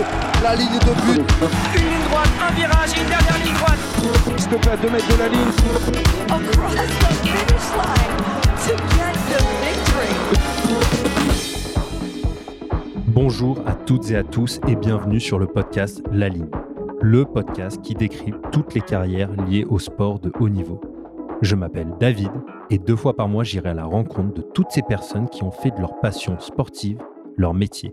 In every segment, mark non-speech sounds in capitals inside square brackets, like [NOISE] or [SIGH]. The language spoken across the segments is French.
dépasser la ligne de but. Une ligne droite, un virage, une dernière ligne droite. S'il te plaît, à 2 mètres de la ligne. across the finish line to get the victory. Bonjour à toutes et à tous et bienvenue sur le podcast La Ligne, le podcast qui décrit toutes les carrières liées au sport de haut niveau. Je m'appelle David et deux fois par mois j'irai à la rencontre de toutes ces personnes qui ont fait de leur passion sportive leur métier.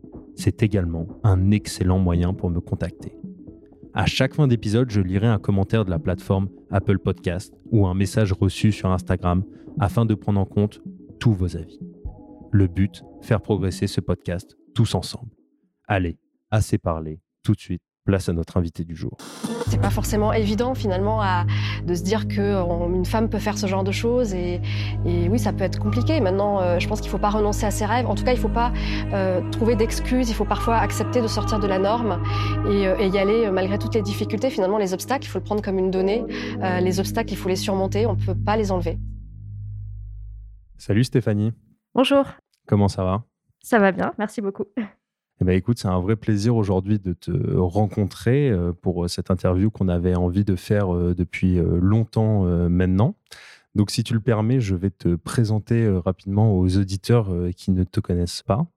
C'est également un excellent moyen pour me contacter. À chaque fin d'épisode, je lirai un commentaire de la plateforme Apple Podcast ou un message reçu sur Instagram afin de prendre en compte tous vos avis. Le but, faire progresser ce podcast tous ensemble. Allez, assez parlé, tout de suite, place à notre invité du jour. C'est pas forcément évident finalement à, de se dire qu'une femme peut faire ce genre de choses et, et oui ça peut être compliqué. Maintenant euh, je pense qu'il faut pas renoncer à ses rêves. En tout cas il faut pas euh, trouver d'excuses. Il faut parfois accepter de sortir de la norme et, euh, et y aller euh, malgré toutes les difficultés. Finalement les obstacles il faut le prendre comme une donnée. Euh, les obstacles il faut les surmonter. On peut pas les enlever. Salut Stéphanie, Bonjour, comment ça va? Ça va bien, merci beaucoup. Eh ben, écoute, c'est un vrai plaisir aujourd'hui de te rencontrer euh, pour cette interview qu'on avait envie de faire euh, depuis euh, longtemps euh, maintenant. Donc, si tu le permets, je vais te présenter euh, rapidement aux auditeurs euh, qui ne te connaissent pas.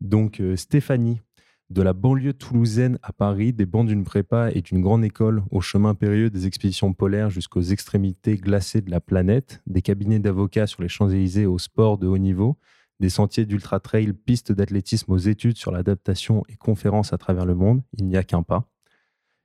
Donc, euh, Stéphanie, de la banlieue toulousaine à Paris, des bancs d'une prépa et d'une grande école au chemin périlleux des expéditions polaires jusqu'aux extrémités glacées de la planète, des cabinets d'avocats sur les Champs-Élysées au sport de haut niveau, des sentiers d'ultra-trail, pistes d'athlétisme aux études sur l'adaptation et conférences à travers le monde, il n'y a qu'un pas.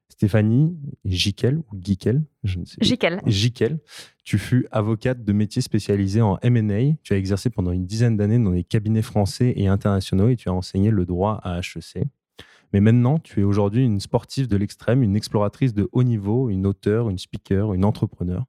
Stéphanie Jiquel, ou Giquel, je ne sais. Jiquel. Jiquel, tu fus avocate de métier spécialisée en M&A. Tu as exercé pendant une dizaine d'années dans des cabinets français et internationaux et tu as enseigné le droit à HEC. Mais maintenant, tu es aujourd'hui une sportive de l'extrême, une exploratrice de haut niveau, une auteure, une speaker, une entrepreneur.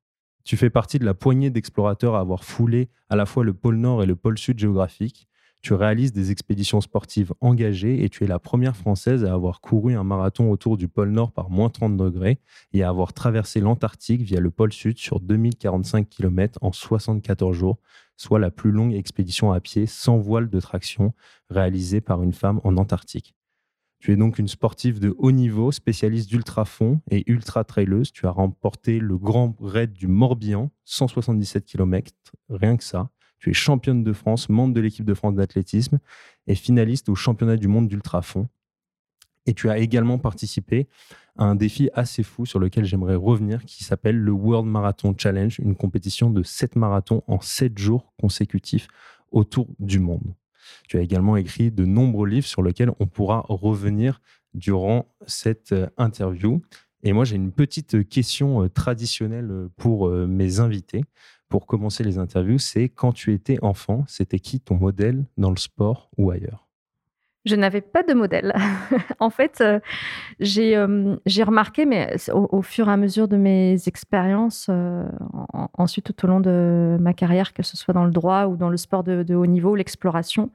Tu fais partie de la poignée d'explorateurs à avoir foulé à la fois le pôle Nord et le pôle Sud géographique. Tu réalises des expéditions sportives engagées et tu es la première Française à avoir couru un marathon autour du pôle Nord par moins 30 degrés et à avoir traversé l'Antarctique via le pôle Sud sur 2045 km en 74 jours, soit la plus longue expédition à pied sans voile de traction réalisée par une femme en Antarctique. Tu es donc une sportive de haut niveau, spécialiste d'ultra-fond et ultra-traileuse. Tu as remporté le grand raid du Morbihan, 177 km, rien que ça. Tu es championne de France, membre de l'équipe de France d'athlétisme et finaliste au championnat du monde d'ultra-fond. Et tu as également participé à un défi assez fou sur lequel j'aimerais revenir qui s'appelle le World Marathon Challenge, une compétition de 7 marathons en 7 jours consécutifs autour du monde. Tu as également écrit de nombreux livres sur lesquels on pourra revenir durant cette euh, interview. Et moi, j'ai une petite question euh, traditionnelle euh, pour euh, mes invités. Pour commencer les interviews, c'est quand tu étais enfant, c'était qui ton modèle dans le sport ou ailleurs? Je n'avais pas de modèle. [LAUGHS] en fait, euh, j'ai euh, j'ai remarqué, mais au, fur et à mesure de mes expériences, euh, en- ensuite tout au long de ma carrière, que ce soit dans le droit ou dans le sport de, haut niveau, l'exploration,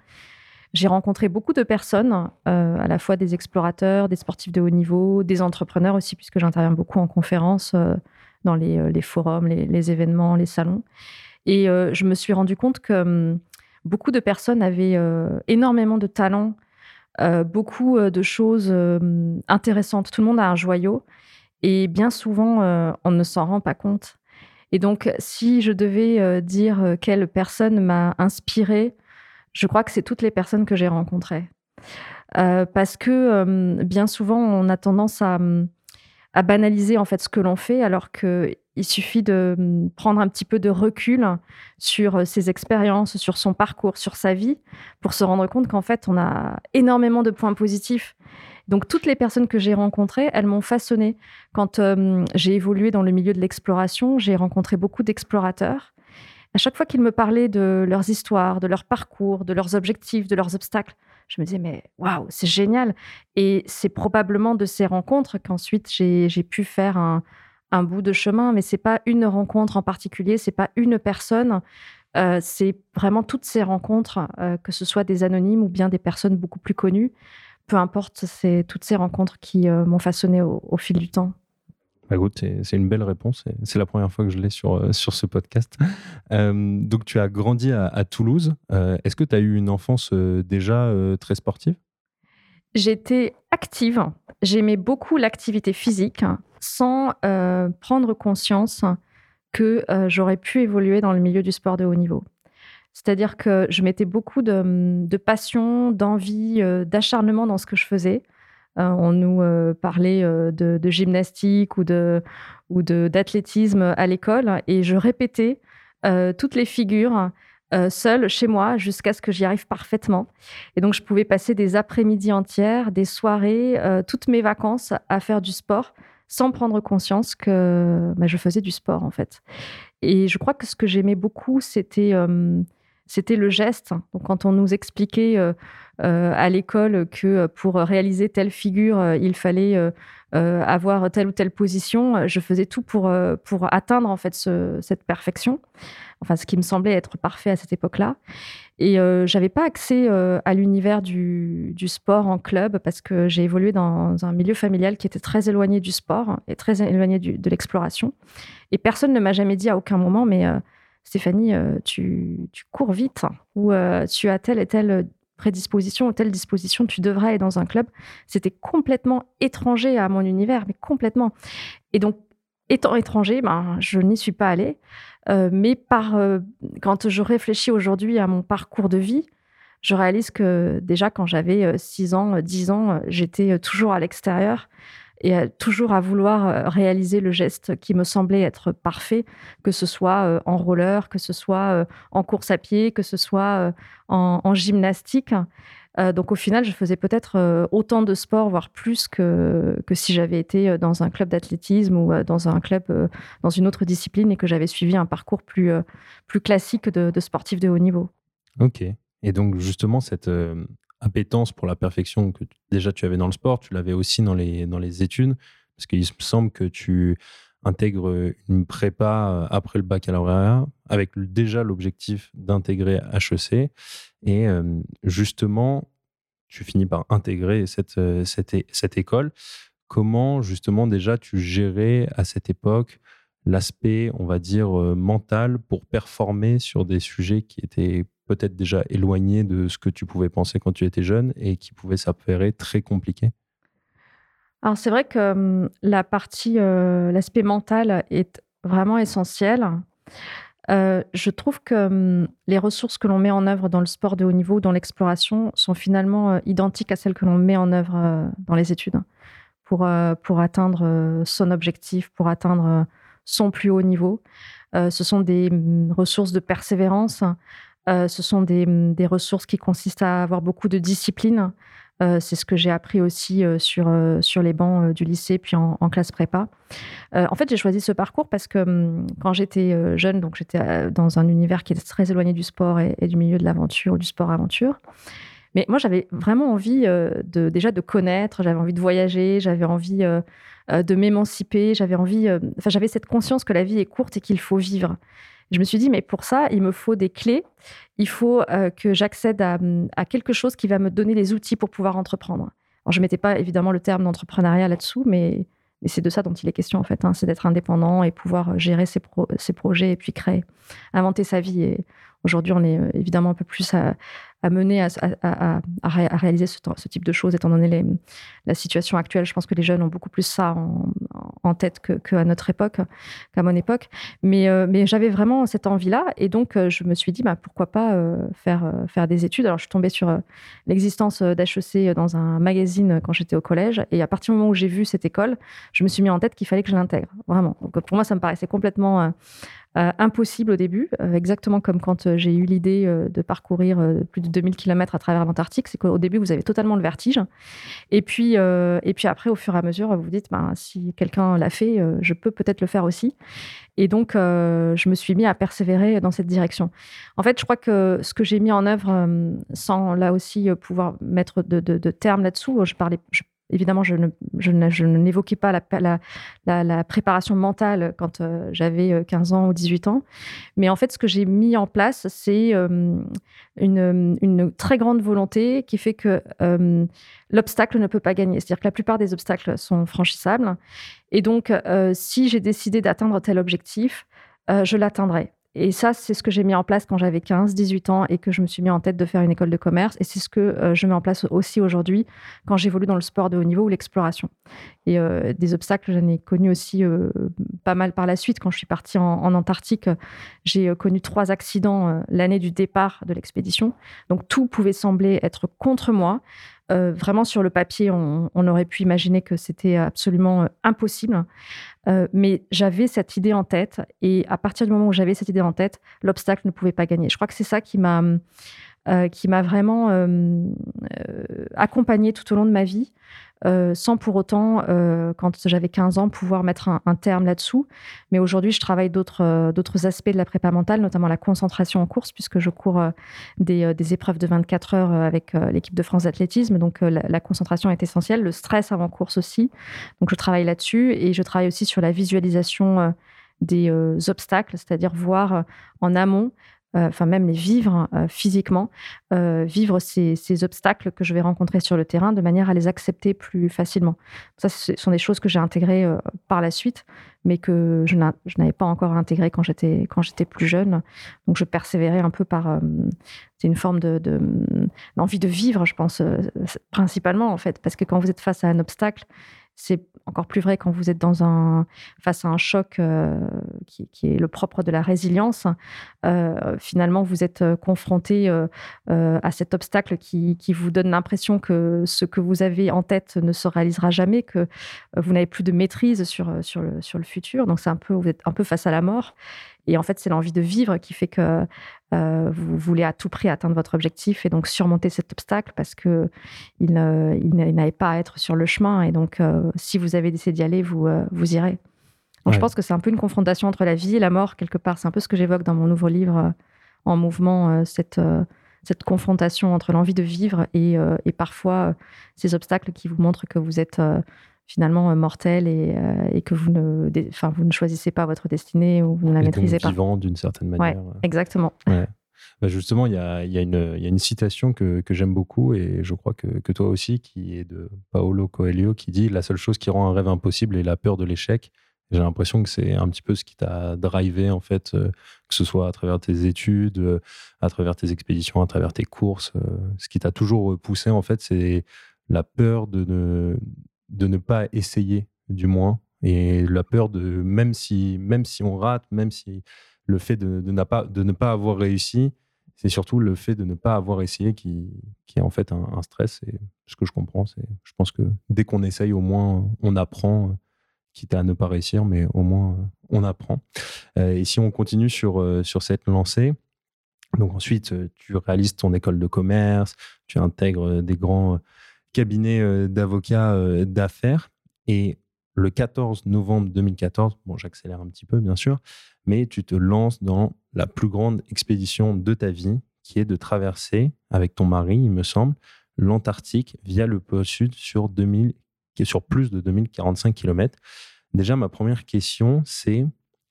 j'ai rencontré beaucoup de personnes, à la fois des explorateurs, des sportifs de haut niveau, des entrepreneurs aussi, puisque j'interviens beaucoup en conférence euh, dans les, forums, les, les événements, les salons. Et je me suis rendu compte que hum, beaucoup de personnes avaient énormément de talent, euh, beaucoup euh, de choses euh, intéressantes. Tout le monde a un joyau et bien souvent, on ne s'en rend pas compte. Et donc, si je devais dire quelle personne m'a inspirée, je crois que c'est toutes les personnes que j'ai rencontrées. Parce que bien souvent, on a tendance à, banaliser en fait ce que l'on fait, alors qu'il suffit de hum, prendre un petit peu de recul sur euh, ses expériences, sur son parcours, sur sa vie, pour se rendre compte qu'en fait, on a énormément de points positifs. Donc, toutes les personnes que j'ai rencontrées, elles m'ont façonné. Quand euh, j'ai évolué dans le milieu de l'exploration, j'ai rencontré beaucoup d'explorateurs. à chaque fois qu'ils me parlaient de leurs histoires, de leur parcours, de leurs objectifs, de leurs obstacles, je me disais, mais waouh, c'est génial. Et c'est probablement de ces rencontres qu'ensuite j'ai pu faire un, un, bout de chemin, mais c'est pas une rencontre en particulier, c'est pas une personne. Euh, c'est vraiment toutes ces rencontres, euh, que ce soit des anonymes ou bien des personnes beaucoup plus connues, peu importe, c'est toutes ces rencontres qui euh, m'ont façonné au, fil du temps. Bah, c'est une belle réponse. C'est la première fois que je l'ai sur, sur ce podcast. [LAUGHS] donc, tu as grandi à, Toulouse. Est-ce que tu as eu une enfance déjà très sportive? J'étais active. J'aimais beaucoup l'activité physique sans prendre conscience que euh, j'aurais pu évoluer dans le milieu du sport de haut niveau. C'est-à-dire que je mettais beaucoup de, passion, d'envie, euh, d'acharnement dans ce que je faisais. Euh, on nous parlait de, gymnastique ou de ou d'athlétisme à l'école et je répétais toutes les figures seule chez moi jusqu'à ce que j'y arrive parfaitement. Et donc je pouvais passer des après-midi entières, des soirées, toutes mes vacances à faire du sport sans prendre conscience que bah, je faisais du sport en fait. Et je crois que ce que j'aimais beaucoup, c'était c'était le geste. Quand on nous expliquait euh, euh, à l'école que pour réaliser telle figure, il fallait euh, avoir telle ou telle position, je faisais tout pour, pour atteindre en fait cette perfection. Enfin, ce qui me semblait être parfait à cette époque-là. Et euh, j'avais pas accès euh, à l'univers du, sport en club parce que j'ai évolué dans un milieu familial qui était très éloigné du sport et très éloigné de l'exploration. Et personne ne m'a jamais dit à aucun moment, mais euh, Stéphanie, tu, cours vite ou tu as telle et telle prédisposition ou telle disposition, tu devrais aller dans un club. C'était complètement étranger à mon univers, mais complètement. Et donc, étant étranger, ben, je n'y suis pas allée. Euh, mais par, euh, quand je réfléchis aujourd'hui à mon parcours de vie, je réalise que déjà quand j'avais 6 euh, ans, 10 ans, j'étais toujours à l'extérieur et toujours à vouloir réaliser le geste qui me semblait être parfait, que ce soit en roller, que ce soit en course à pied, que ce soit en gymnastique. Euh, donc au final, je faisais peut-être euh, autant de sport, voire plus que, que si j'avais été euh, dans un club d'athlétisme ou dans un club, dans une autre discipline et que j'avais suivi un parcours plus, plus classique de, sportif de haut niveau. Ok. Et donc justement, cette appétence pour la perfection que déjà tu avais dans le sport, tu l'avais aussi dans les, dans les études, parce qu'il me semble que tu intègres une prépa après le baccalauréat avec déjà l'objectif d'intégrer HEC. Et justement, tu finis par intégrer cette, cette, cette école. Comment justement déjà tu gérais à cette époque l'aspect, on va dire, mental pour performer sur des sujets qui étaient peut-être déjà éloignés de ce que tu pouvais penser quand tu étais jeune et qui pouvaient s'avérer très compliqués alors c'est vrai que la partie, l'aspect mental est vraiment essentiel. je trouve que les ressources que l'on met en œuvre dans le sport de haut niveau, dans l'exploration, sont finalement identiques à celles que l'on met en œuvre dans les études pour, pour atteindre son objectif, pour atteindre son plus haut niveau. ce sont des ressources de persévérance, ce sont des, des, ressources qui consistent à avoir beaucoup de discipline, euh, c'est ce que j'ai appris aussi euh, sur, euh, les bancs du lycée, puis en, classe prépa. en fait, j'ai choisi ce parcours parce que hum, quand j'étais jeune, donc j'étais dans un univers qui était très éloigné du sport et, du milieu de l'aventure, du sport-aventure. Mais moi, j'avais vraiment envie de, déjà de connaître, j'avais envie de voyager, j'avais envie de m'émanciper, j'avais envie, enfin, j'avais cette conscience que la vie est courte et qu'il faut vivre. Je me suis dit, mais pour ça, il me faut des clés. Il faut euh, que j'accède à, quelque chose qui va me donner les outils pour pouvoir entreprendre. Je ne mettais pas évidemment le terme d'entrepreneuriat là-dessous, mais, c'est de ça dont il est question en fait. Hein. c'est d'être indépendant et pouvoir gérer ses, ses, projets et puis créer, inventer sa vie. Et aujourd'hui, on est euh, évidemment un peu plus à, à mener à, réaliser ce, type de choses, étant donné la situation actuelle. Je pense que les jeunes ont beaucoup plus ça en, tête qu'à notre époque, qu'à mon époque. Mais, euh, mais j'avais vraiment cette envie-là. Et donc, euh, je me suis dit, bah, pourquoi pas faire, faire des études. Alors, je suis tombée sur l'existence d'HEC dans un magazine quand j'étais au collège. Et à partir du moment où j'ai vu cette école, je me suis mis en tête qu'il fallait que je l'intègre. Vraiment. Donc, pour moi, ça me paraissait complètement euh, impossible au début, euh, exactement comme quand euh, j'ai eu l'idée de parcourir plus de 2000 km à travers l'Antarctique. C'est qu'au début, vous avez totalement le vertige. Et puis, et puis après, au fur et à mesure, vous vous dites, ben, si quelqu'un l'a fait, je peux peut-être le faire aussi. Et donc, je me suis mis à persévérer dans cette direction. En fait, je crois que ce que j'ai mis en œuvre, sans là aussi pouvoir mettre de, de, termes là-dessous, je parlais, Évidemment, je, ne, n'évoquais pas la, préparation mentale quand euh, j'avais 15 euh, ans ou 18 ans. Mais en fait, ce que j'ai mis en place, c'est euh, une, une, très grande volonté qui fait que l'obstacle ne peut pas gagner. C'est-à-dire que la plupart des obstacles sont franchissables. Et donc, si j'ai décidé d'atteindre tel objectif, je l'atteindrai. Et ça, c'est ce que j'ai mis en place quand j'avais 15, 18 ans et que je me suis mis en tête de faire une école de commerce. Et c'est ce que euh, je mets en place aussi aujourd'hui quand j'évolue dans le sport de haut niveau ou l'exploration. Et euh, des obstacles, j'en ai connu aussi euh, pas mal par la suite. Quand je suis partie en, en Antarctique, j'ai connu trois accidents l'année du départ de l'expédition. Donc tout pouvait sembler être contre moi. Euh, vraiment, sur le papier, on, aurait pu imaginer que c'était absolument euh, impossible. Euh, mais j'avais cette idée en tête. Et à partir du moment où j'avais cette idée en tête, l'obstacle ne pouvait pas gagner. Je crois que c'est ça qui m'a qui m'a vraiment accompagnée tout au long de ma vie. Euh, sans pour autant, euh, quand j'avais 15 ans, pouvoir mettre un, terme là-dessous. Mais aujourd'hui, je travaille euh, d'autres aspects de la prépa mentale, notamment la concentration en course, puisque je cours des, épreuves de 24 heures avec l'équipe de France d'athlétisme. Donc, la, concentration est essentielle. Le stress avant course aussi. Donc, je travaille là-dessus. Et je travaille aussi sur la visualisation des obstacles, c'est-à-dire voir en amont euh, enfin même les vivre euh, physiquement, euh, vivre ces, obstacles que je vais rencontrer sur le terrain de manière à les accepter plus facilement. Ça, ce sont des choses que j'ai intégrées par la suite, mais que je n'avais pas encore intégrées quand j'étais plus jeune. Donc je persévérais un peu par c'est une forme de, d'envie de vivre, je pense principalement en fait, parce que quand vous êtes face à un obstacle c'est encore plus vrai quand vous êtes dans un, face à un choc euh, qui, est le propre de la résilience. Euh, finalement, vous êtes euh, confronté à cet obstacle qui, vous donne l'impression que ce que vous avez en tête ne se réalisera jamais, que vous n'avez plus de maîtrise sur, sur, le, sur le futur. Donc, c'est un peu, vous êtes un peu face à la mort. Et en fait, c'est l'envie de vivre qui fait que euh, vous voulez à tout prix atteindre votre objectif et donc surmonter cet obstacle parce que il, n'avait pas à être sur le chemin. Et donc, euh, si vous avez décidé d'y aller, vous, euh, vous irez. Donc, Je pense que c'est un peu une confrontation entre la vie et la mort, quelque part. C'est un peu ce que j'évoque dans mon nouveau livre, En mouvement, cette, cette confrontation entre l'envie de vivre et, et parfois ces obstacles qui vous montrent que vous êtes finalement euh, mortel et, euh, et, que vous ne, enfin, vous ne choisissez pas votre destinée ou vous ne la maîtrisez pas. vivant d'une certaine manière. Ouais, exactement. Bah justement, il y a, y, a y a, une citation que, que j'aime beaucoup et je crois que, que, toi aussi, qui est de Paolo Coelho, qui dit La seule chose qui rend un rêve impossible est la peur de l'échec. J'ai l'impression que c'est un petit peu ce qui t'a drivé, en fait, euh, que ce soit à travers tes études, à travers tes expéditions, à travers tes courses. ce qui t'a toujours poussé, en fait, c'est la peur de ne, de ne pas essayer, du moins. Et la peur de, même si, même si on rate, même si le fait de, de, pas, de ne pas avoir réussi, c'est surtout le fait de ne pas avoir essayé qui, qui est en fait un, stress. Et ce que je comprends, c'est je pense que dès qu'on essaye, au moins on apprend, quitte à ne pas réussir, mais au moins on apprend. Euh, et si on continue sur, euh, sur cette lancée, donc ensuite tu réalises ton école de commerce, tu intègres des grands cabinet euh, d'avocats euh, d'affaires. Et le 14 novembre 2014, bon, j'accélère un petit peu, bien sûr, mais tu te lances dans la plus grande expédition de ta vie, qui est de traverser, avec ton mari, il me semble, l'Antarctique via le pôle sud sur, 2000, sur plus de 2045 km. Déjà, ma première question, c'est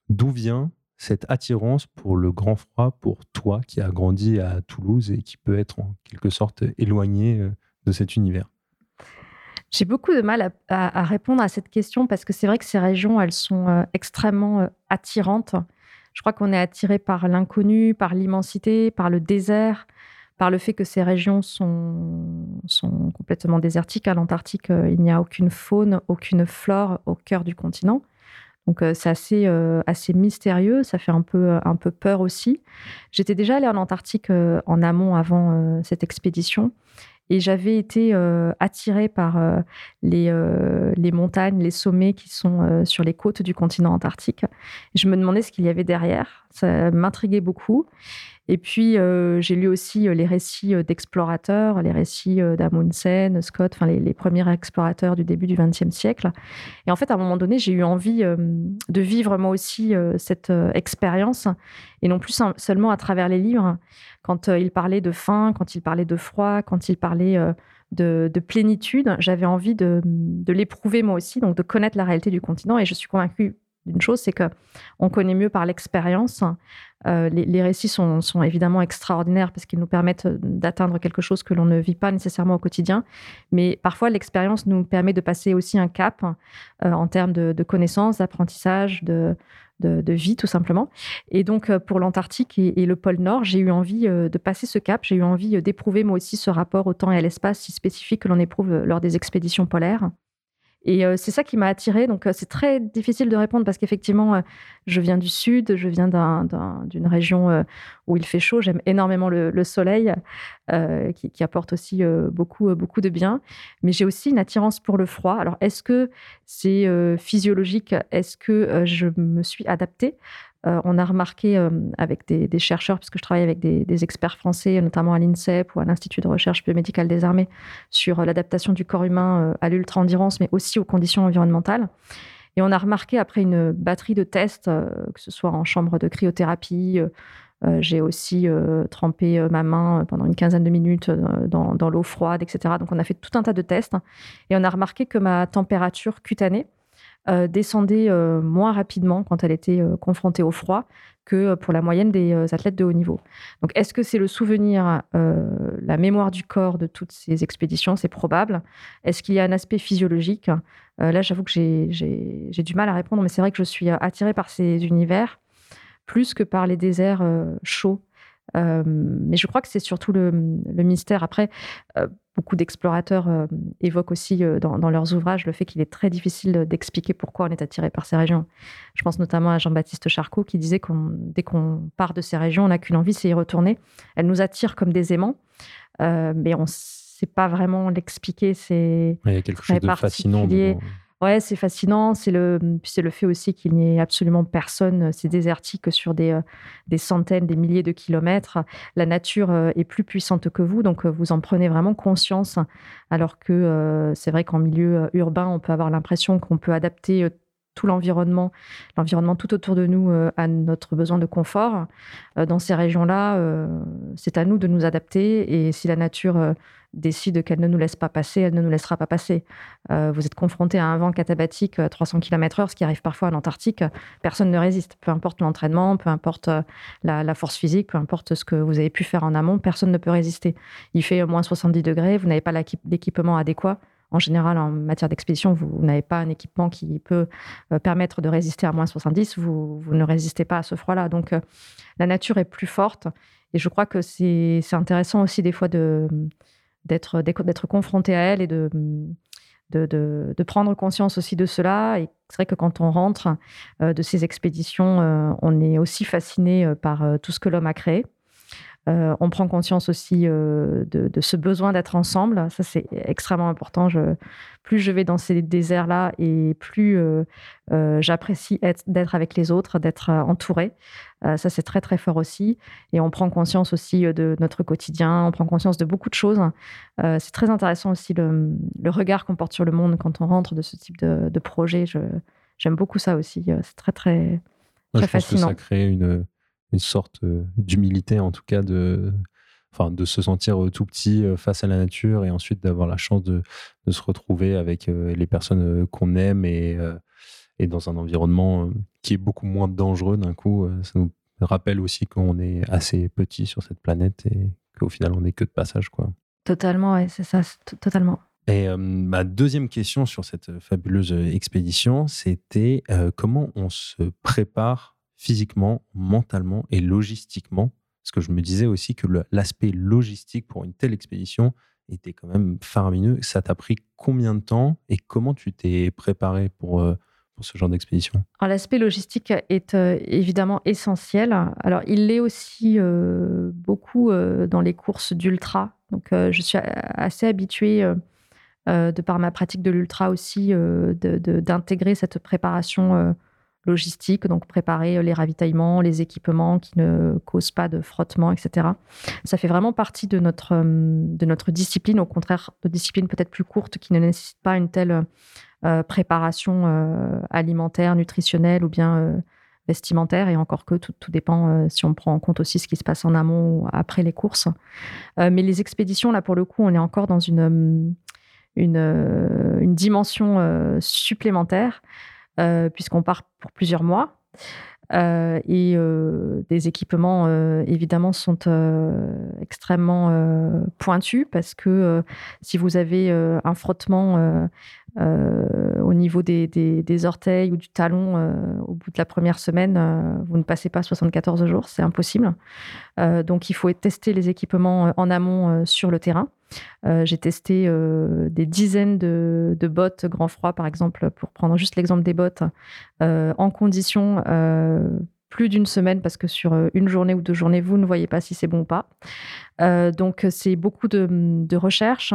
d'où vient cette attirance pour le grand froid pour toi qui as grandi à Toulouse et qui peut être en quelque sorte éloigné euh, de cet univers? J'ai beaucoup de mal à, répondre à cette question parce que c'est vrai que ces régions, elles sont euh, extrêmement euh, attirantes. Je crois qu'on est attiré par l'inconnu, par l'immensité, par le désert, par le fait que ces régions sont, complètement désertiques. À l'Antarctique, euh, il n'y a aucune faune, aucune flore au cœur du continent. Donc c'est assez, mystérieux, ça fait un peu peur aussi. J'étais déjà allée en Antarctique en amont avant cette expédition Et j'avais été attirée par les, les montagnes, les sommets qui sont sur les côtes du continent antarctique. Je me demandais ce qu'il y avait derrière. Ça m'intriguait beaucoup. Et puis, euh, j'ai lu aussi euh, les récits euh, d'explorateurs, les récits d'Amundsen, Scott, les, premiers explorateurs du début du XXe siècle. Et en fait, à un moment donné, j'ai eu envie de vivre moi aussi cette expérience, et non plus seulement à travers les livres. Quand il parlait de faim, quand il parlait de froid, quand il parlait de, plénitude, j'avais envie de, de l'éprouver moi aussi, donc de connaître la réalité du continent. Et je suis convaincue d'une chose, c'est que on connaît mieux par l'expérience. Euh, les, récits sont, évidemment extraordinaires parce qu'ils nous permettent d'atteindre quelque chose que l'on ne vit pas nécessairement au quotidien. Mais parfois, l'expérience nous permet de passer aussi un cap euh, en termes de, connaissances, d'apprentissage, de, vie, tout simplement. Et donc, euh, pour l'Antarctique et, le pôle Nord, j'ai eu envie de passer ce cap. J'ai eu envie d'éprouver moi aussi ce rapport au temps et à l'espace si spécifique que l'on éprouve lors des expéditions polaires. Et euh, c'est ça qui m'a attirée. Donc, euh, c'est très difficile de répondre parce qu'effectivement, euh, je viens du sud, je viens d'une région où il fait chaud. J'aime énormément le, soleil, qui, apporte aussi beaucoup, beaucoup de bien. Mais j'ai aussi une attirance pour le froid. Alors, est-ce que c'est physiologique? Est-ce que je me suis adaptée? Euh, on a remarqué euh, avec des, chercheurs, puisque je travaille avec des, experts français, notamment à l'INSEP ou à l'Institut de recherche biomédicale des armées, sur euh, l'adaptation du corps humain à l'ultra-endurance, mais aussi aux conditions environnementales. Et on a remarqué après une batterie de tests, que ce soit en chambre de cryothérapie, j'ai aussi trempé ma main pendant une quinzaine de minutes dans, dans l'eau froide, etc. Donc on a fait tout un tas de tests et on a remarqué que ma température cutanée, euh, descendait euh, moins rapidement quand elle était euh, confrontée au froid que pour la moyenne des athlètes de haut niveau. Donc, est-ce que c'est le souvenir, la mémoire du corps de toutes ces expéditions? C'est probable. Est-ce qu'il y a un aspect physiologique? Là, j'avoue que j'ai du mal à répondre, mais c'est vrai que je suis attirée par ces univers plus que par les déserts chauds. mais je crois que c'est surtout le, mystère. Après, beaucoup d'explorateurs euh, évoquent aussi euh, dans, leurs ouvrages le fait qu'il est très difficile d'expliquer pourquoi on est attiré par ces régions. Je pense notamment à Jean-Baptiste Charcot qui disait que dès qu'on part de ces régions, on n'a qu'une envie, c'est y retourner. Elles nous attirent comme des aimants, euh, mais on ne sait pas vraiment l'expliquer. C'est il y a quelque chose de fascinant. Ouais, c'est fascinant. C'est le, c'est le fait aussi qu'il n'y ait absolument personne. C'est désertique sur des, euh, des centaines, des milliers de kilomètres. La nature euh, est plus puissante que vous, donc euh, vous en prenez vraiment conscience. Alors que c'est vrai qu'en milieu urbain, on peut avoir l'impression qu'on peut adapter tout l'environnement, l'environnement tout autour de nous à notre besoin de confort. dans ces régions-là, c'est à nous de nous adapter. Et si la nature décide qu'elle ne nous laisse pas passer, elle ne nous laissera pas passer. Euh, vous êtes confronté à un vent catabatique à 300 km/h, ce qui arrive parfois en Antarctique, personne ne résiste. Peu importe l'entraînement, peu importe euh, la, force physique, peu importe ce que vous avez pu faire en amont, personne ne peut résister. Il fait moins 70 degrés, vous n'avez pas l'équipement adéquat. En général, en matière d'expédition, vous, n'avez pas un équipement qui peut euh, permettre de résister à moins 70. Vous, vous ne résistez pas à ce froid-là. Donc, la nature est plus forte. Et je crois que c'est intéressant aussi des fois de, d'être d'être confronté à elle et de, de, de, prendre conscience aussi de cela. Et c'est vrai que quand on rentre euh, de ces expéditions, euh, on est aussi fasciné euh, par tout ce que l'homme a créé. On prend conscience aussi de, de, ce besoin d'être ensemble. Ça, c'est extrêmement important. Je, plus je vais dans ces déserts-là et plus j'apprécie d'être avec les autres, d'être entouré. Euh, ça, c'est très, très fort aussi. Et on prend conscience aussi euh, de notre quotidien, on prend conscience de beaucoup de choses. Euh, c'est très intéressant aussi le, regard qu'on porte sur le monde quand on rentre de ce type de, projet. j'aime beaucoup ça aussi. C'est très, très, très je fascinant. Pense que ça crée une, une sorte d'humilité, en tout cas, de, enfin, de se sentir tout petit face à la nature et ensuite d'avoir la chance de, de, se retrouver avec les personnes qu'on aime et et dans un environnement euh, qui est beaucoup moins dangereux d'un coup. Euh, ça nous rappelle aussi qu'on est assez petit sur cette planète et qu'au final, on n'est que de passage. Quoi. Totalement, ouais, c'est ça, totalement. Et euh, ma deuxième question sur cette fabuleuse expédition, c'était comment on se prépare physiquement, mentalement et logistiquement Parce que je me disais aussi que l'aspect logistique pour une telle expédition était quand même faramineux. Ça t'a pris combien de temps et comment tu t'es préparé pour pour ce genre d'expédition? L'aspect logistique est euh, évidemment essentiel. Alors, il l'est aussi euh, beaucoup euh, dans les courses d'ultra. Donc, je suis assez habituée, de par ma pratique de l'ultra aussi, d'intégrer cette préparation logistique, donc préparer les ravitaillements, les équipements qui ne causent pas de frottement, etc. Ça fait vraiment partie de notre, euh, de notre discipline, au contraire de disciplines peut-être plus courtes qui ne nécessitent pas une telle euh, préparation euh, alimentaire, nutritionnelle ou bien vestimentaire, et encore que tout, tout dépend si on prend en compte aussi ce qui se passe en amont ou après les courses. mais les expéditions, là pour le coup, on est encore dans une, une, dimension supplémentaire euh, puisqu'on part pour plusieurs mois. Euh, et euh, des équipements, évidemment, sont extrêmement pointus parce que si vous avez un frottement au niveau des, orteils ou du talon au bout de la première semaine, vous ne passez pas 74 jours, c'est impossible. donc il faut tester les équipements en amont sur le terrain. Euh, j'ai testé euh, des dizaines de, bottes grand froid, par exemple, pour prendre juste l'exemple des bottes, euh, en conditions plus d'une semaine parce que sur une journée ou deux journées, vous ne voyez pas si c'est bon ou pas. donc, c'est beaucoup de, de recherche.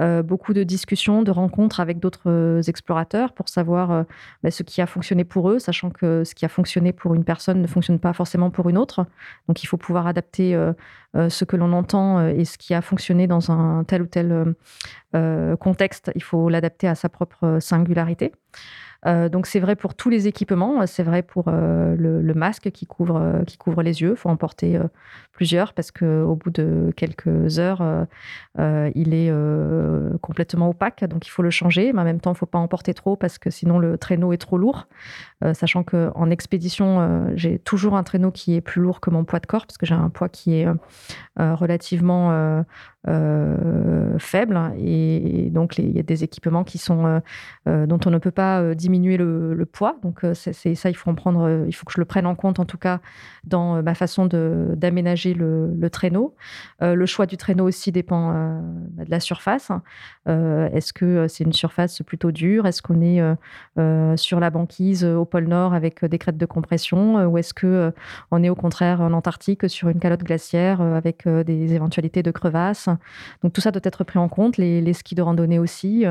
Euh, beaucoup de discussions, de rencontres avec d'autres euh, explorateurs pour savoir euh, bah, ce qui a fonctionné pour eux, sachant que ce qui a fonctionné pour une personne ne fonctionne pas forcément pour une autre. Donc il faut pouvoir adapter ce que l'on entend et ce qui a fonctionné dans un tel ou tel contexte, il faut l'adapter à sa propre singularité. Euh, donc c'est vrai pour tous les équipements, c'est vrai pour euh, le, masque qui couvre, euh, qui couvre les yeux. Il faut en porter plusieurs parce qu'au bout de quelques heures, il est complètement opaque, donc il faut le changer. Mais en même temps, il ne faut pas en porter trop parce que sinon le traîneau est trop lourd. sachant qu'en expédition, j'ai toujours un traîneau qui est plus lourd que mon poids de corps parce que j'ai un poids qui est relativement euh, faible et, donc il y a des équipements qui sont euh, euh, dont on ne peut pas diminuer le, poids. Donc c'est ça, il faut en prendre, il faut que je le prenne en compte en tout cas dans ma façon d'aménager le, traîneau. le choix du traîneau aussi dépend de la surface. Est-ce que c'est une surface plutôt dure? Est-ce qu'on est, sur la banquise au pôle Nord avec des crêtes de compression ou est-ce que on est au contraire en Antarctique sur une calotte glaciaire avec des éventualités de crevasses? Donc tout ça doit être pris en compte, les, skis de randonnée aussi.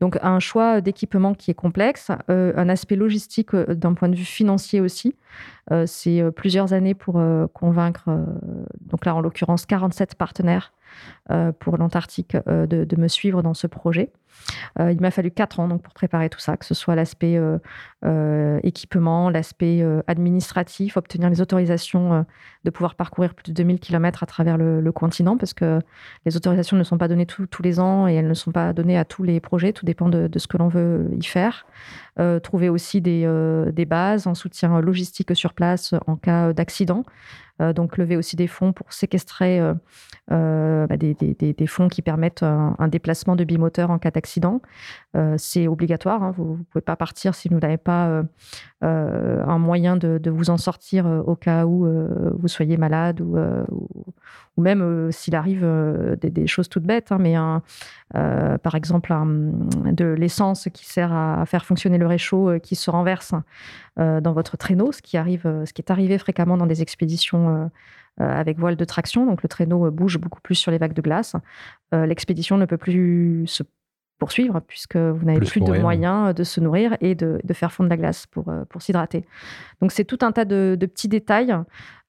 Donc un choix d'équipement qui est complexe, euh, un aspect logistique euh, d'un point de vue financier aussi. Euh, c'est plusieurs années pour convaincre, donc là en l'occurrence 47 partenaires pour l'Antarctique de, me suivre dans ce projet. Euh, il m'a fallu quatre ans donc, pour préparer tout ça, que ce soit l'aspect euh, euh, équipement, l'aspect administratif, obtenir les autorisations de pouvoir parcourir plus de 2000 km à travers le, continent, parce que les autorisations ne sont pas données tous les ans et elles ne sont pas données à tous les projets, tout dépend de, ce que l'on veut y faire. trouver aussi des, bases en soutien logistique sur place en cas d'accident. donc lever aussi des fonds pour séquestrer bah, des, fonds qui permettent un déplacement de bimoteur en cas d'accident Euh, c'est obligatoire. Hein. Vous ne pouvez pas partir si vous n'avez pas euh, euh, un moyen de, vous en sortir au cas où vous soyez malade ou, ou, même s'il arrive des, choses toutes bêtes. Hein, mais par exemple, de l'essence qui sert à, faire fonctionner le réchaud qui se renverse dans votre traîneau, ce qui, arrive, ce qui est arrivé fréquemment dans des expéditions. avec voile de traction, donc le traîneau bouge beaucoup plus sur les vagues de glace. L'expédition ne peut plus se poursuivre, puisque vous n'avez plus, de moyens de se nourrir et de, faire fondre la glace pour, euh, pour s'hydrater. Donc c'est tout un tas de, petits détails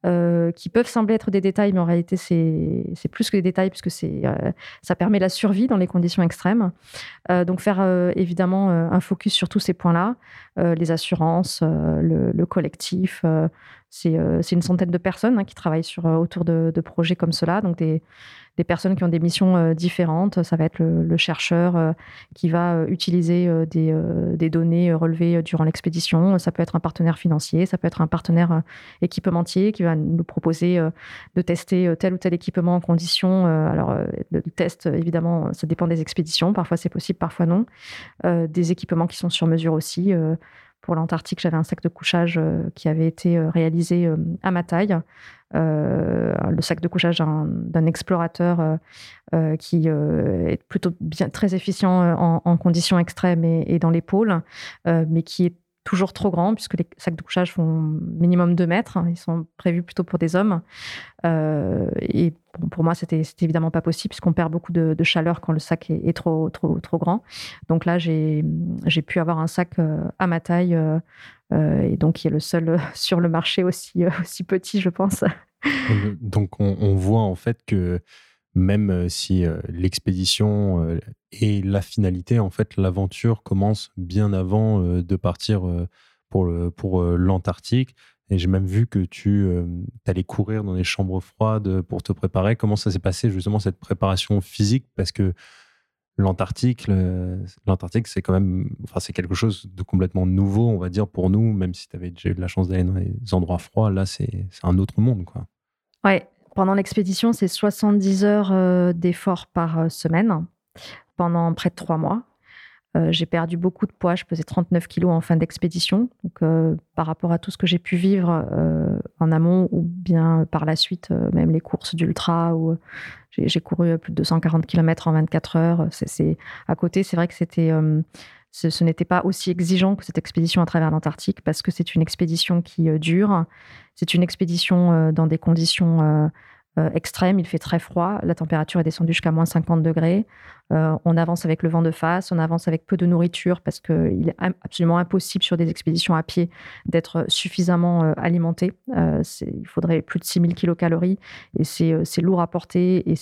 euh, qui peuvent sembler être des détails, mais en réalité c'est plus que des détails, puisque euh, ça permet la survie dans les conditions extrêmes. donc faire évidemment un focus sur tous ces points-là, les assurances, le, collectif. c'est une centaine de personnes hein, qui travaillent sur, autour de, projets comme cela, donc des des personnes qui ont des missions euh, différentes. Ça va être le, chercheur euh, qui va euh, utiliser des, données relevées durant l'expédition. Ça peut être un partenaire financier, ça peut être un partenaire équipementier qui va nous proposer de tester tel ou tel équipement en conditions. Alors, le test, évidemment, ça dépend des expéditions. Parfois, c'est possible, parfois non. des équipements qui sont sur mesure aussi. Pour l'Antarctique, j'avais un sac de couchage qui avait été réalisé à ma taille. Euh, le sac de couchage d'un explorateur euh, euh, qui est plutôt très efficient en, conditions extrêmes et, dans les pôles, mais qui est toujours trop grands, puisque les sacs de couchage font minimum 2 mètres. Ils sont prévus plutôt pour des hommes. Euh, et pour moi, c'était évidemment pas possible, puisqu'on perd beaucoup de, chaleur quand le sac est, trop, trop, trop grand. Donc là, j'ai pu avoir un sac euh, à ma taille, et donc qui est le seul [LAUGHS] sur le marché aussi, aussi petit, je pense. Donc on, on voit en fait que même si l'expédition est la finalité, en fait, l'aventure commence bien avant de partir pour, pour l'Antarctique. Et j'ai même vu que tu allais courir dans les chambres froides pour te préparer. Comment ça s'est passé justement cette préparation physique? Parce que l'Antarctique, l'Antarctique, c'est quand même, enfin, c'est quelque chose de complètement nouveau, on va dire pour nous. Même si tu avais déjà eu la chance d'aller dans les endroits froids, là, c'est un autre monde, quoi. Ouais, pendant l'expédition, c'est 70 heures euh, d'effort par euh, semaine pendant près de trois mois. Euh, j'ai perdu beaucoup de poids, je pesais 39 kilos en fin d'expédition. Donc, par rapport à tout ce que j'ai pu vivre en amont ou bien par la suite, même les courses d'ultra, où j'ai couru plus de 240 km en 24 heures. C'est à côté, c'est vrai que c'était ce, n'était pas aussi exigeant que cette expédition à travers l'Antarctique parce que c'est une expédition qui dure. C'est une expédition dans des conditions euh, extrême, il fait très froid, la température est descendue jusqu'à moins 50 degrés. Euh, on avance avec le vent de face, on avance avec peu de nourriture parce qu'il est absolument impossible sur des expéditions à pied d'être suffisamment euh, alimenté. il faudrait plus de 6000 kilocalories et c'est lourd à porter et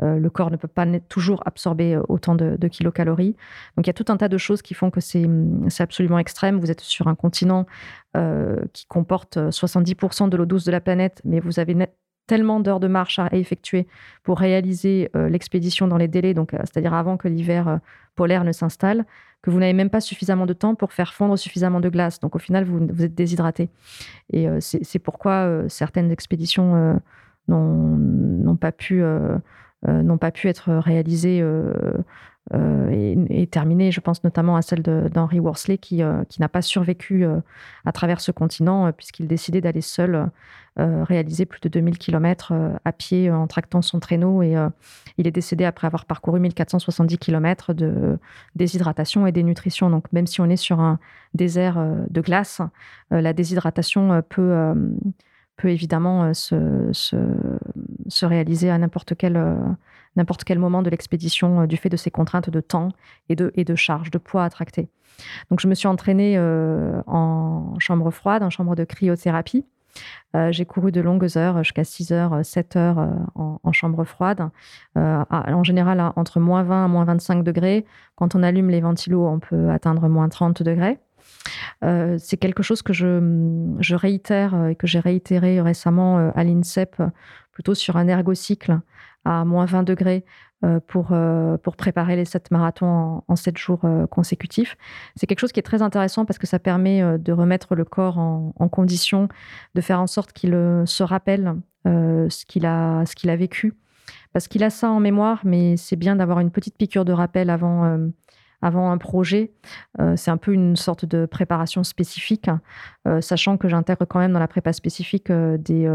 le corps ne peut pas toujours absorber autant de, kilocalories. Donc il y a tout un tas de choses qui font que c'est absolument extrême. Vous êtes sur un continent qui comporte 70% de l'eau douce de la planète, mais vous avez tellement d'heures de marche à effectuer pour réaliser euh, l'expédition dans les délais, donc euh, c'est-à-dire avant que l'hiver euh, polaire ne s'installe, que vous n'avez même pas suffisamment de temps pour faire fondre suffisamment de glace. Donc au final, vous, vous êtes déshydraté. Et c'est pourquoi certaines expéditions n'ont pas pu n'ont pas pu être réalisées euh, et, terminé, Je pense notamment à celle d'Henry Worsley qui, euh, qui n'a pas survécu euh, à travers ce continent puisqu'il décidait d'aller seul réaliser plus de 2000 km à pied en tractant son traîneau et il est décédé après avoir parcouru 1470 km de déshydratation et dénutrition. Donc même si on est sur un désert de glace, la déshydratation peut, peut évidemment se, se, se réaliser à n'importe quel n'importe quel moment de l'expédition euh, du fait de ces contraintes de temps et de, et de charge, de poids à tracter. Donc je me suis entraînée euh, en chambre froide, en chambre de cryothérapie. Euh, j'ai couru de longues heures, jusqu'à 6 heures, 7 heures en, chambre froide. en général, entre moins 20 à moins 25 degrés. Quand on allume les ventilos, on peut atteindre moins 30 degrés. C'est quelque chose que je, je réitère et que j'ai réitéré récemment à l'INSEP, plutôt sur un ergocycle à moins 20 degrés euh, pour, euh, préparer les 7 marathons en, 7 jours euh, consécutifs. C'est quelque chose qui est très intéressant parce que ça permet de remettre le corps en, condition, de faire en sorte qu'il se rappelle ce qu'il a vécu. Parce qu'il a ça en mémoire, mais c'est bien d'avoir une petite piqûre de rappel avant, avant un projet. c'est un peu une sorte de préparation spécifique, sachant que j'intègre quand même dans la prépa spécifique des,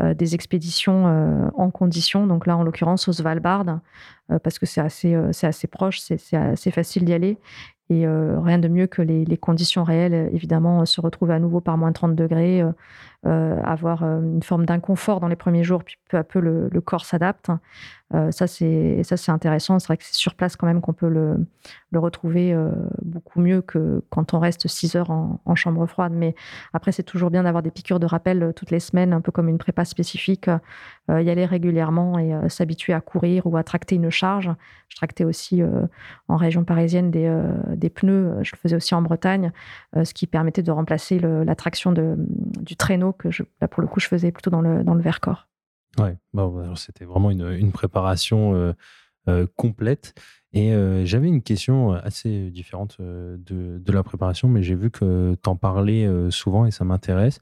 euh, des expéditions euh, en conditions. Donc là, en l'occurrence, au Svalbard, euh, parce que c'est assez, assez proche, c'est assez facile d'y aller. Et rien de mieux que les, les, conditions réelles, évidemment, se retrouver à nouveau par moins 30 degrés, avoir une forme d'inconfort dans les premiers jours, puis peu à peu le, corps s'adapte. Euh, ça, c'est intéressant. C'est vrai que c'est sur place quand même qu'on peut le, le retrouver euh, beaucoup mieux que quand on reste 6 heures en, chambre froide. Mais après, c'est toujours bien d'avoir des piqûres de rappel euh, toutes les semaines, un peu comme une prépa spécifique, y aller régulièrement et s'habituer à courir ou à tracter une charge. Je tractais aussi en région parisienne des, des, pneus. Je le faisais aussi en Bretagne, ce qui permettait de remplacer la traction du traîneau que je, là, pour le coup, je faisais plutôt dans le, dans le Vercors. Ouais, bon, c'était vraiment une, une préparation euh, euh, complète. Et euh, j'avais une question assez différente de, de la préparation, mais j'ai vu que tu en parlais souvent et ça m'intéresse.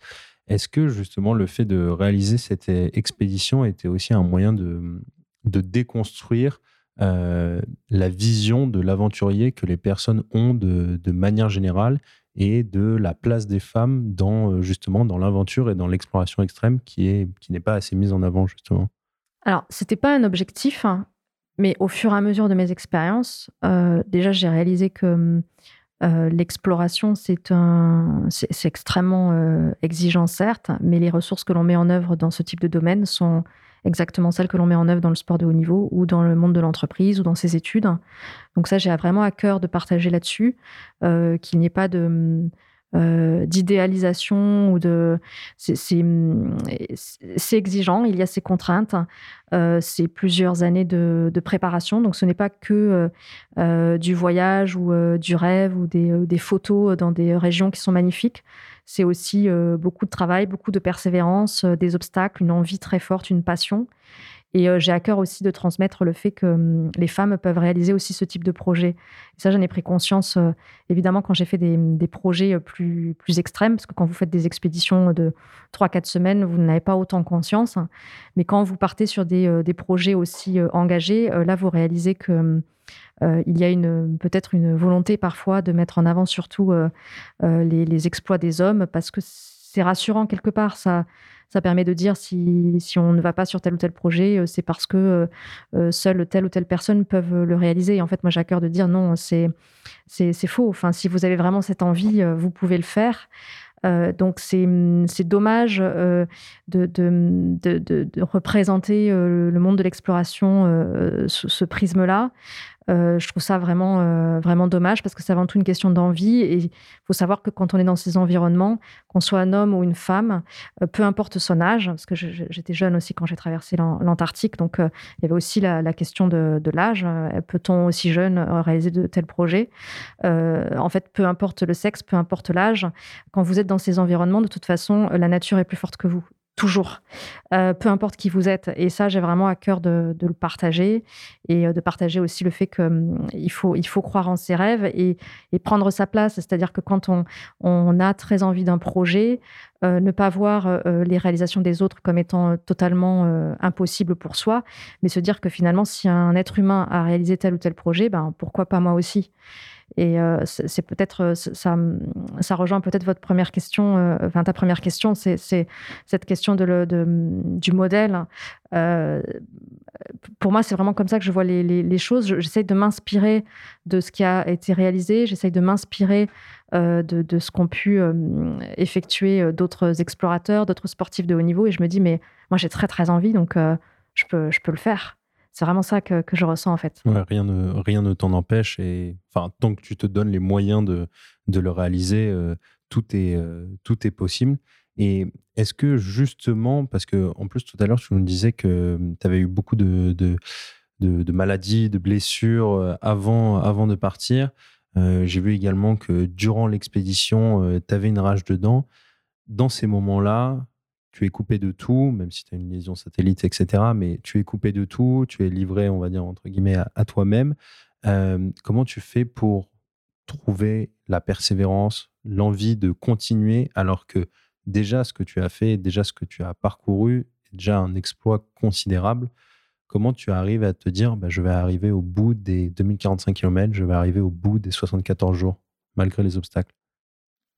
Est-ce que justement le fait de réaliser cette expédition était aussi un moyen de, de déconstruire la vision de l'aventurier que les personnes ont de, de manière générale et de la place des femmes dans euh, justement dans l'aventure et dans l'exploration extrême qui est qui n'est pas assez mise en avant justement. Alors c'était pas un objectif, hein, mais au fur et à mesure de mes expériences, euh, déjà j'ai réalisé que L'exploration, c'est un, c'est extrêmement exigeant certes, mais les ressources que l'on met en œuvre dans ce type de domaine sont exactement celles que l'on met en œuvre dans le sport de haut niveau ou dans le monde de l'entreprise ou dans ses études. Donc ça, j'ai vraiment à cœur de partager là-dessus, euh, qu'il n'y ait pas de euh, d'idéalisation ou de c'est exigeant il y a ces contraintes euh, c'est plusieurs années de, préparation donc ce n'est pas que euh, du voyage ou du rêve ou des, photos dans des régions qui sont magnifiques c'est aussi euh, beaucoup de travail, beaucoup de persévérance, euh, des obstacles, une envie très forte, une passion. Et euh, j'ai à cœur aussi de transmettre le fait que hum, les femmes peuvent réaliser aussi ce type de projet. Et ça, j'en ai pris conscience, évidemment, quand j'ai fait des, projets plus, plus extrêmes, parce que quand vous faites des expéditions de 3-4 semaines, vous n'avez pas autant conscience. Mais quand vous partez sur des, projets aussi engagés, là, vous réalisez que hum, euh, il y a peut-être une volonté parfois de mettre en avant surtout euh, euh, les, exploits des hommes parce que c'est rassurant quelque part. Ça, ça permet de dire si, si, on ne va pas sur tel ou tel projet, c'est parce que seule telle ou telle personne peuvent le réaliser. Et en fait, moi, j'ai à cœur de dire non, c'est, faux. Enfin, si vous avez vraiment cette envie, vous pouvez le faire. donc c'est dommage de, de, de, représenter le monde de l'exploration sous ce prisme-là. Euh, je trouve ça vraiment, euh, vraiment dommage parce que c'est avant tout une question d'envie. Et il faut savoir que quand on est dans ces environnements, qu'on soit un homme ou une femme, euh, peu importe son âge, parce que j'étais jeune aussi quand j'ai traversé l'Antarctique, donc il y avait aussi la, question de, de l'âge. Peut-on aussi jeune réaliser de tels projets? En fait, peu importe le sexe, peu importe l'âge, quand vous êtes dans ces environnements, de toute façon, la nature est plus forte que vous toujours, euh, peu importe qui vous êtes. Et ça, j'ai vraiment à cœur de, le partager et euh, de partager aussi le fait qu'il hum, faut, il faut croire en ses rêves et, prendre sa place. C'est-à-dire que quand on, on, a très envie d'un projet, euh, ne pas voir les réalisations des autres comme étant totalement impossibles pour soi, mais se dire que finalement, si un être humain a réalisé tel ou tel projet, ben, pourquoi pas moi aussi? Et euh, c'est peut-être euh, ça, ça rejoint peut-être votre première question, euh, enfin ta première question, c'est cette question de, de du modèle. Pour moi, c'est vraiment comme ça que je vois les, choses. J'essaie de m'inspirer de ce qui a été réalisé. J'essaie de m'inspirer de, de, ce qu'ont pu effectuer d'autres explorateurs, d'autres sportifs de haut niveau. Et je me dis, mais moi, j'ai très très envie, donc je peux, le faire. C'est vraiment ça que, je ressens en fait. rien ne, t'en empêche et tant que tu te donnes les moyens de, le réaliser, euh, euh, tout est possible. Et est-ce que justement, parce que en plus tout à l'heure tu nous disais que hum, tu avais eu beaucoup de, de, de, maladies, de blessures avant, avant de partir, j'ai vu également que durant l'expédition, tu avais une rage dedans. Dans ces moments-là, tu es coupé de tout, même si tu as une lésion satellite, etc. Mais tu es coupé de tout, tu es livré, on va dire, entre guillemets, à, toi-même. Comment tu fais pour trouver la persévérance, l'envie de continuer, alors que déjà ce que tu as fait, déjà ce que tu as parcouru, déjà un exploit considérable. Comment tu arrives à te dire, bah, je vais arriver au bout des 2045 km, je vais arriver au bout des 74 jours, malgré les obstacles?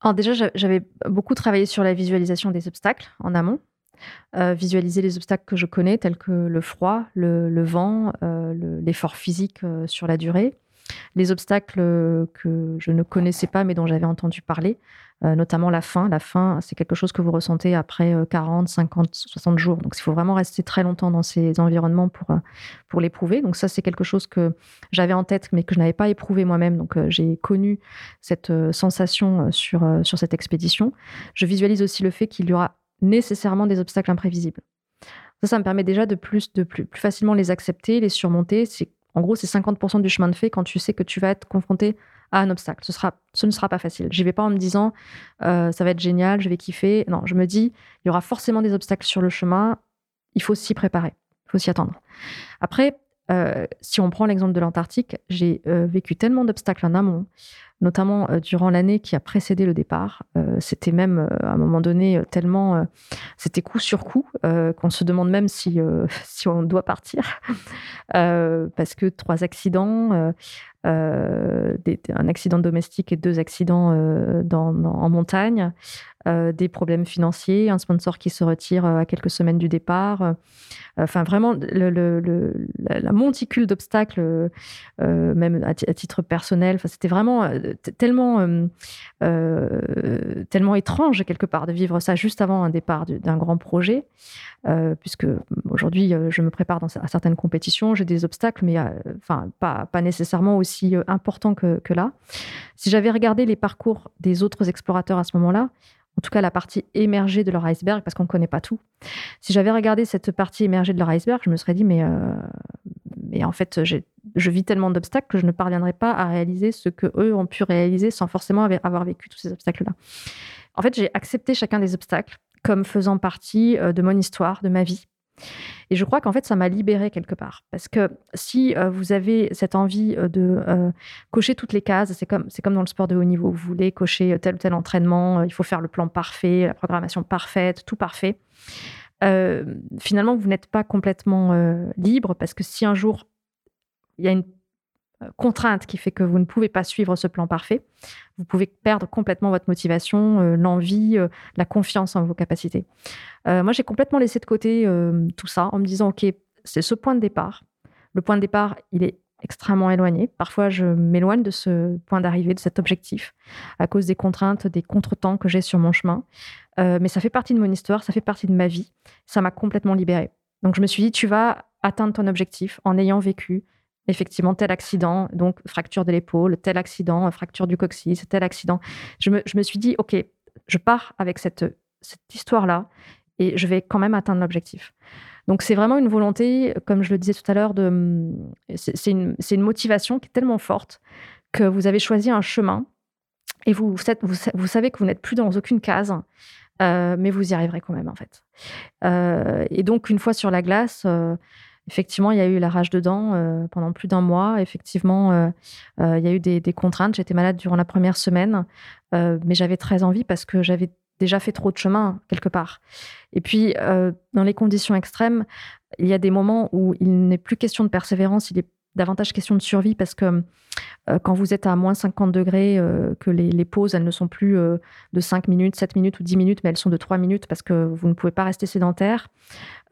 Alors déjà, j'avais beaucoup travaillé sur la visualisation des obstacles en amont. Euh, visualiser les obstacles que je connais, tels que le froid, le, vent, euh, l'effort physique euh, sur la durée. Les obstacles que je ne connaissais pas mais dont j'avais entendu parler, notamment la faim. La faim, c'est quelque chose que vous ressentez après 40, 50, 60 jours. Donc il faut vraiment rester très longtemps dans ces environnements pour, euh, pour l'éprouver. Donc ça, c'est quelque chose que j'avais en tête mais que je n'avais pas éprouvé moi-même. Donc euh, j'ai connu cette sensation sur, sur cette expédition. Je visualise aussi le fait qu'il y aura nécessairement des obstacles imprévisibles. Ça, ça me permet déjà de plus, de plus, plus facilement les accepter, les surmonter. En gros, c'est 50% du chemin de fait quand tu sais que tu vas être confronté un obstacle. Ce, ne sera pas facile. J'y vais pas en me disant euh, ça va être génial, je vais kiffer. Non, je me dis il y aura forcément des obstacles sur le chemin. Il faut s'y préparer, il faut s'y attendre. Après, euh, si on prend l'exemple de l'Antarctique, j'ai euh, vécu tellement d'obstacles en amont, notamment durant l'année qui a précédé le départ. c'était même à un moment donné tellement, c'était coup sur coup qu'on se demande même si [LAUGHS] on doit partir [LAUGHS] parce que trois accidents, euh, un accident domestique et deux accidents euh, en montagne, euh, des problèmes financiers, un sponsor qui se retire à quelques semaines du départ. Enfin, vraiment, la, monticule d'obstacles, même à, titre personnel. C'était vraiment tellement, tellement étrange quelque part de vivre ça juste avant un départ d'un grand projet, puisque aujourd'hui je me prépare à certaines compétitions, j'ai des obstacles, mais enfin pas nécessairement aussi importants que, que là. Si j'avais regardé les parcours des autres explorateurs à ce moment-là, en tout cas la partie émergée de leur iceberg, parce qu'on ne connaît pas tout. Si j'avais regardé cette partie émergée de leur iceberg, je me serais dit, mais, euh, mais en fait, je vis tellement d'obstacles que je ne parviendrai pas à réaliser ce que eux ont pu réaliser sans forcément avoir vécu tous ces obstacles-là. En fait, j'ai accepté chacun des obstacles comme faisant partie euh, de mon histoire, de ma vie. Et je crois qu'en fait, ça m'a libérée quelque part. Parce que si euh, vous avez cette envie euh, de euh, cocher toutes les cases, c'est comme, c'est comme dans le sport de haut niveau. Vous voulez cocher tel ou tel entraînement, il faut faire le plan parfait, la programmation parfaite, tout parfait. finalement, vous n'êtes pas complètement libre parce que si un jour il y a une contrainte qui fait que vous ne pouvez pas suivre ce plan parfait, vous pouvez perdre complètement votre motivation, euh, l'envie, euh, la confiance en vos capacités. Euh, moi, j'ai complètement laissé de côté tout ça en me disant, OK, c'est ce point de départ. Le point de départ, il est extrêmement éloigné. Parfois, je m'éloigne de ce point d'arrivée, de cet objectif, à cause des contraintes, des contretemps que j'ai sur mon chemin. mais ça fait partie de mon histoire, ça fait partie de ma vie. Ça m'a complètement libérée. Donc, je me suis dit, tu vas atteindre ton objectif en ayant vécu effectivement tel accident, donc fracture de l'épaule, tel accident, fracture du coccyx, tel accident. Je me, suis dit, OK, je pars avec cette, histoire-là et je vais quand même atteindre l'objectif. Donc c'est vraiment une volonté, comme je le disais tout à l'heure, de, c'est une, motivation qui est tellement forte que vous avez choisi un chemin et vous, savez que vous n'êtes plus dans aucune case, euh, mais vous y arriverez quand même en fait. Euh, et donc une fois sur la glace, euh, Effectivement, il y a eu la rage de dents euh, pendant plus d'un mois. Effectivement, euh, euh, il y a eu des, contraintes. J'étais malade durant la première semaine, mais j'avais très envie parce que j'avais déjà fait trop de chemin quelque part. Et puis, dans les conditions extrêmes, il y a des moments où il n'est plus question de persévérance, il est davantage question de survie parce que quand vous êtes à moins 50 degrés, que les, pauses, elles ne sont plus de 5 minutes, 7 minutes ou 10 minutes, mais elles sont de 3 minutes parce que vous ne pouvez pas rester sédentaire.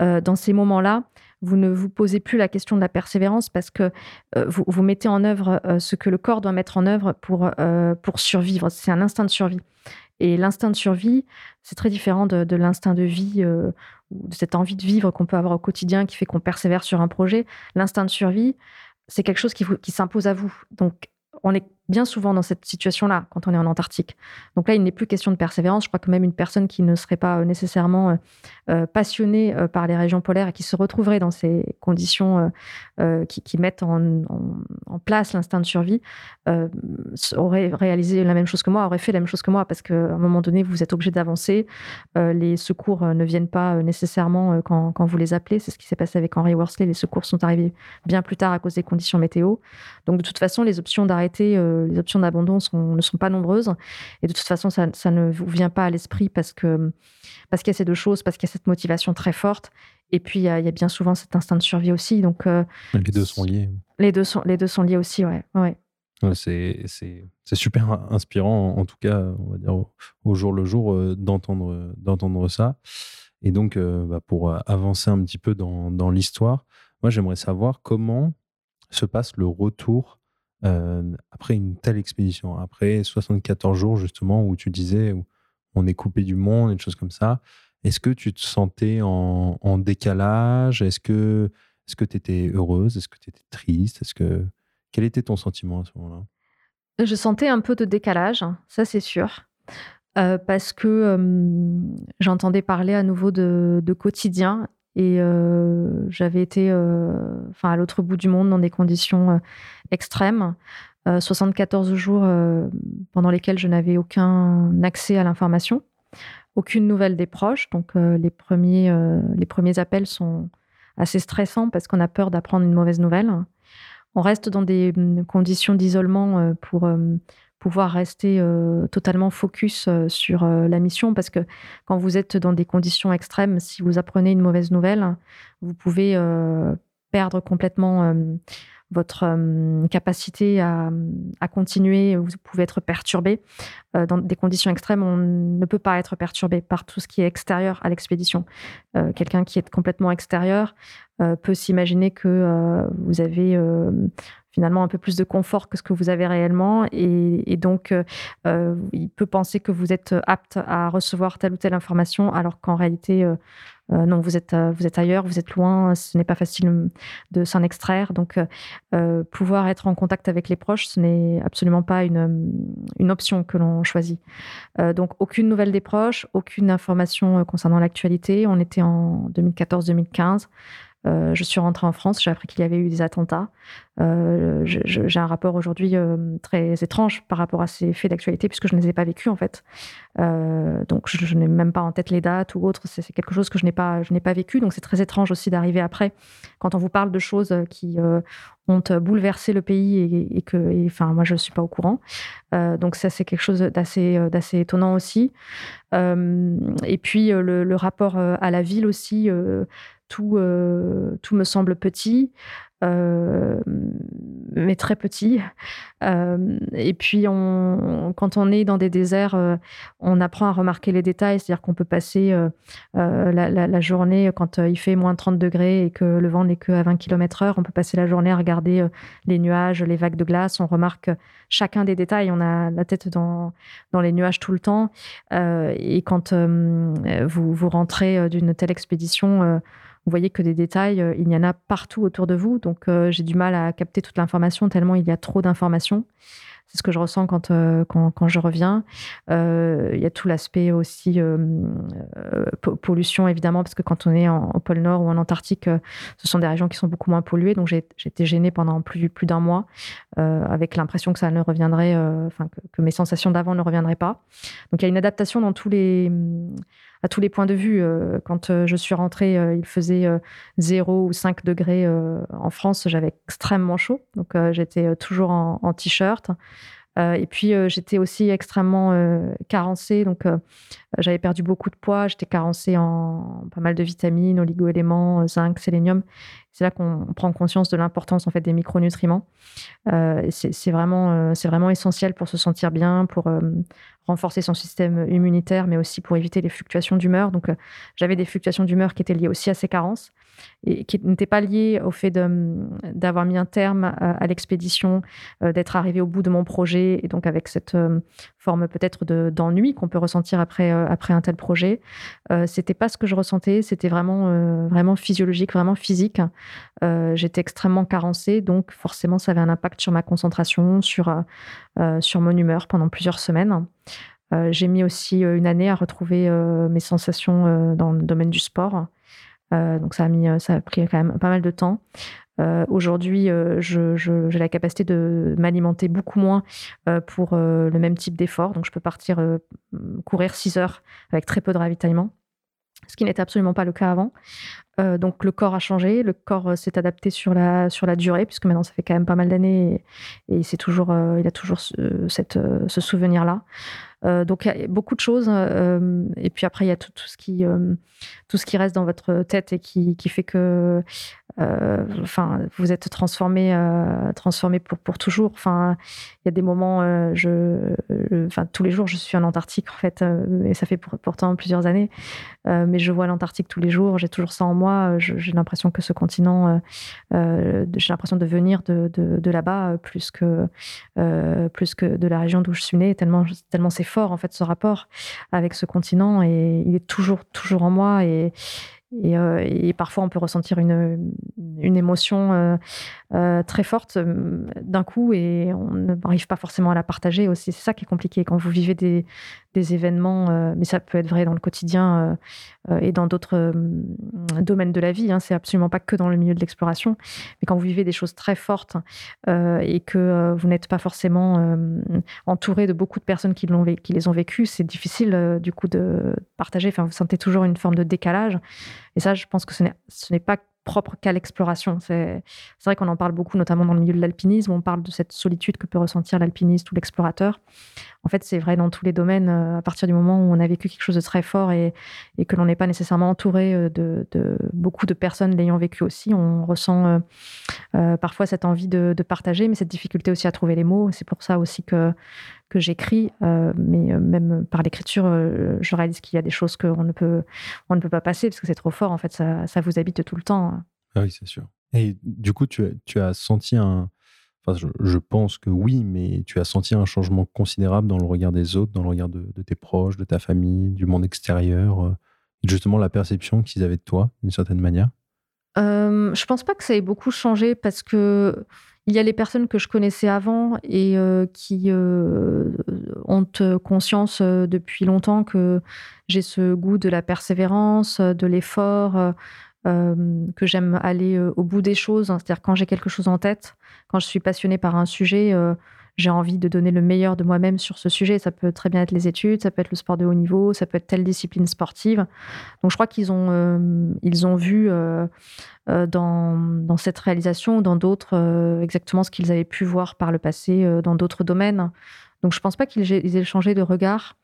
dans ces moments-là, vous ne vous posez plus la question de la persévérance parce que euh, vous, mettez en œuvre euh, ce que le corps doit mettre en œuvre pour, euh, pour survivre. C'est un instinct de survie. Et l'instinct de survie, c'est très différent de, l'instinct de vie ou de cette envie de vivre qu'on peut avoir au quotidien qui fait qu'on persévère sur un projet. L'instinct de survie, c'est quelque chose qui, qui s'impose à vous. Donc, on est bien souvent dans cette situation-là quand on est en Antarctique. Donc là, il n'est plus question de persévérance. Je crois que même une personne qui ne serait pas euh, nécessairement euh, euh, passionnée par les régions polaires et qui se retrouverait dans ces conditions qui, mettent en, place l'instinct de survie aurait réalisé la même chose que moi, aurait fait la même chose que moi, parce qu'à un moment donné, vous êtes obligé d'avancer. les secours ne viennent pas nécessairement quand, quand, vous les appelez. C'est ce qui s'est passé avec Henry Worsley. Les secours sont arrivés bien plus tard à cause des conditions météo. Donc de toute façon, les options d'arrêter les options d'abandon ne sont pas nombreuses. Et de toute façon, ça, ne vous vient pas à l'esprit parce que parce qu'il y a ces deux choses, parce qu'il y a cette motivation très forte. Et puis, il y, a, bien souvent cet instinct de survie aussi. Donc, euh, les deux sont liés. Les deux sont, les deux sont liés aussi, ouais. ouais. c'est super inspirant, en tout cas, on va dire, au, jour le jour, euh, d'entendre d'entendre ça. Et donc, euh, bah, pour avancer un petit peu dans, dans l'histoire, moi, j'aimerais savoir comment se passe le retour euh, après une telle expédition, après 74 jours justement où tu disais où on est coupé du monde et des choses comme ça, est-ce que tu te sentais en, décalage? Est-ce que est-ce que tu étais heureuse? Est-ce que tu étais triste? Est-ce que quel était ton sentiment à ce moment-là? Je sentais un peu de décalage, ça c'est sûr. Euh, parce que j'entendais parler à nouveau de quotidien et euh, j'avais été euh, à l'autre bout du monde dans des conditions euh, extrêmes. 74 jours pendant lesquels je n'avais aucun accès à l'information, aucune nouvelle des proches. Donc les, premiers, les premiers appels sont assez stressants parce qu'on a peur d'apprendre une mauvaise nouvelle. On reste dans des hum, conditions d'isolement pour pouvoir rester euh, totalement focus euh, sur euh, la mission parce que quand vous êtes dans des conditions extrêmes, si vous apprenez une mauvaise nouvelle, vous pouvez perdre complètement votre capacité à, continuer, vous pouvez être perturbé. Dans des conditions extrêmes, on ne peut pas être perturbé par tout ce qui est extérieur à l'expédition. Quelqu'un qui est complètement extérieur peut s'imaginer que vous avez finalement un peu plus de confort que ce que vous avez réellement et, donc il peut penser que vous êtes apte à recevoir telle ou telle information alors qu'en réalité euh, non, vous êtes, euh, vous êtes ailleurs, vous êtes loin, ce n'est pas facile de s'en extraire. Donc, euh, pouvoir être en contact avec les proches, ce n'est absolument pas une, une option que l'on choisit. donc, aucune nouvelle des proches, aucune information concernant l'actualité. On était en 2014-2015. Euh, je suis rentrée en France, j'ai appris qu'il y avait eu des attentats. Euh, j'ai un rapport aujourd'hui euh, très étrange par rapport à ces faits d'actualité puisque je ne les ai pas vécus en fait. donc je, n'ai même pas en tête les dates ou autres. C'est quelque chose que je n'ai pas, pas vécu. Donc c'est très étrange aussi d'arriver après quand on vous parle de choses qui ont bouleversé le pays et, que, enfin moi je suis pas au courant. donc ça c'est quelque chose d'assez, étonnant aussi. et puis le, le, rapport à la ville aussi tout, euh, tout me semble petit, euh, mais très petit. Euh, et puis, quand on est dans des déserts, on apprend à remarquer les détails, c'est-à-dire qu'on peut passer la, journée, quand il fait moins 30 degrés et que le vent n'est que à 20 km heure, on peut passer la journée à regarder les nuages, les vagues de glace, on remarque chacun des détails, on a la tête dans, les nuages tout le temps. et quand vous rentrez d'une telle expédition, vous voyez que des détails, euh, il y en a partout autour de vous. Donc, euh, j'ai du mal à capter toute l'information tellement il y a trop d'informations. C'est ce que je ressens quand, euh, quand, je reviens. il y a tout l'aspect aussi pollution, évidemment, parce que quand on est au pôle Nord ou en Antarctique, ce sont des régions qui sont beaucoup moins polluées. Donc, j'ai été gênée pendant plus, plus d'un mois avec l'impression que ça ne reviendrait, enfin, que, mes sensations d'avant ne reviendraient pas. Donc, il y a une adaptation dans tous les à tous les points de vue. Euh, quand euh, je suis rentrée, euh, il faisait 0 ou 5 degrés en France. J'avais extrêmement chaud. Donc, j'étais toujours en, t-shirt. et puis, j'étais aussi extrêmement carencée. Donc, j'avais perdu beaucoup de poids. J'étais carencée en pas mal de vitamines, oligo-éléments, zinc, sélénium. C'est là qu'on prend conscience de l'importance en fait des micronutriments. c'est vraiment, c'est vraiment essentiel pour se sentir bien, pour renforcer son système immunitaire, mais aussi pour éviter les fluctuations d'humeur. Donc, euh, j'avais des fluctuations d'humeur qui étaient liées aussi à ces carences et qui n'étaient pas liées au fait d'avoir mis un terme à, l'expédition, euh, d'être arrivé au bout de mon projet et donc avec cette euh, forme peut-être d'ennui qu'on peut ressentir après, après un tel projet. c'était pas ce que je ressentais, c'était vraiment, vraiment physiologique, vraiment physique. J'étais extrêmement carencée, donc forcément, ça avait un impact sur ma concentration, sur, sur mon humeur pendant plusieurs semaines. Euh, j'ai mis aussi euh, une année à retrouver euh, mes sensations dans le domaine du sport. Donc ça a, mis, ça a pris quand même pas mal de temps. Aujourd'hui, j'ai la capacité de m'alimenter beaucoup moins pour le même type d'effort. Donc, je peux partir courir 6 heures avec très peu de ravitaillement, ce qui n'était absolument pas le cas avant. donc, le corps a changé, le corps s'est adapté sur la, sur la durée, puisque maintenant, ça fait quand même pas mal d'années et, c'est toujours, il a toujours cette, ce souvenir-là. Euh, donc, il y a beaucoup de choses. Euh, et puis après, il y a tout, ce qui, euh, tout ce qui reste dans votre tête et qui, qui fait que enfin, vous êtes transformé, transformé pour, pour toujours. Il y a des moments, je, enfin, tous les jours, je suis en Antarctique en fait, et ça fait pourtant plusieurs années. mais je vois l'Antarctique tous les jours. J'ai toujours ça en moi. J'ai l'impression que ce continent, j'ai l'impression de venir de, de, de là-bas plus que plus que de la région d'où je suis née. Tellement, tellement c'est en fait ce rapport avec ce continent et il est toujours, toujours en moi et euh, et, parfois, on peut ressentir une, une émotion euh, euh, très forte d'un coup et on n'arrive pas forcément à la partager aussi. C'est ça qui est compliqué quand vous vivez des, des événements, mais ça peut être vrai dans le quotidien et dans d'autres domaines de la vie. Hein. C'est absolument pas que dans le milieu de l'exploration. Mais quand vous vivez des choses très fortes et que vous n'êtes pas forcément entouré de beaucoup de personnes qui, les ont vécues, c'est difficile du coup de partager. Enfin, vous sentez toujours une forme de décalage. Et ça, je pense que ce n'est pas propre qu'à l'exploration. C'est vrai qu'on en parle beaucoup, notamment dans le milieu de l'alpinisme. On parle de cette solitude que peut ressentir l'alpiniste ou l'explorateur. En fait, c'est vrai dans tous les domaines. Euh, à partir du moment où on a vécu quelque chose de très fort et, et que l'on n'est pas nécessairement entouré euh, de, de, beaucoup de personnes l'ayant vécu aussi, on ressent euh, parfois cette envie de, partager, mais cette difficulté aussi à trouver les mots. C'est pour ça aussi que, que j'écris, euh, mais même par l'écriture, je réalise qu'il y a des choses qu'on ne peut, on ne peut pas passer parce que c'est trop fort. En fait, ça, ça vous habite tout le temps. Ah oui, c'est sûr. Et du coup, tu, tu as senti un, Enfin, je, pense que oui, mais tu as senti un changement considérable dans le regard des autres, dans le regard de, tes proches, de ta famille, du monde extérieur, euh, justement la perception qu'ils avaient de toi, d'une certaine manière? Euh, Je pense pas que ça ait beaucoup changé parce que il y a les personnes que je connaissais avant et euh, qui euh, ont conscience depuis longtemps que j'ai ce goût de la persévérance, de l'effort, que j'aime aller au bout des choses. C'est-à-dire quand j'ai quelque chose en tête, quand je suis passionnée par un sujet, euh, j'ai envie de donner le meilleur de moi-même sur ce sujet. Ça peut très bien être les études, ça peut être le sport de haut niveau, ça peut être telle discipline sportive. Donc je crois qu'ils ont, euh, ils ont vu euh, dans, dans, cette réalisation ou dans d'autres exactement ce qu'ils avaient pu voir par le passé dans d'autres domaines. Donc je ne pense pas qu'ils aient changé de regard.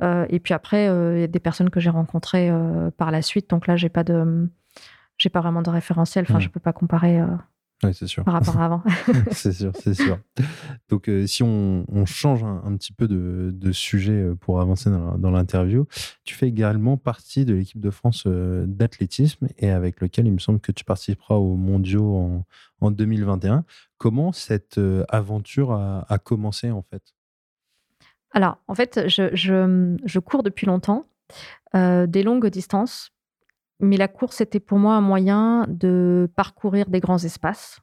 et puis après, il y a des personnes que j'ai rencontrées par la suite. Donc là, j'ai pas de, j'ai pas vraiment de référentiel. Enfin, je je peux pas comparer. Oui, c'est sûr. Par rapport à avant. [LAUGHS] c'est sûr, c'est sûr. Donc, euh, si on, change un, petit peu de, sujet euh, pour avancer dans, l'interview, tu fais également partie de l'équipe de France euh, d'athlétisme et avec lequel il me semble que tu participeras aux mondiaux en, 2021. Comment cette aventure a, commencé en fait? Alors, en fait, je, je, cours depuis longtemps, des longues distances mais la course était pour moi un moyen de parcourir des grands espaces,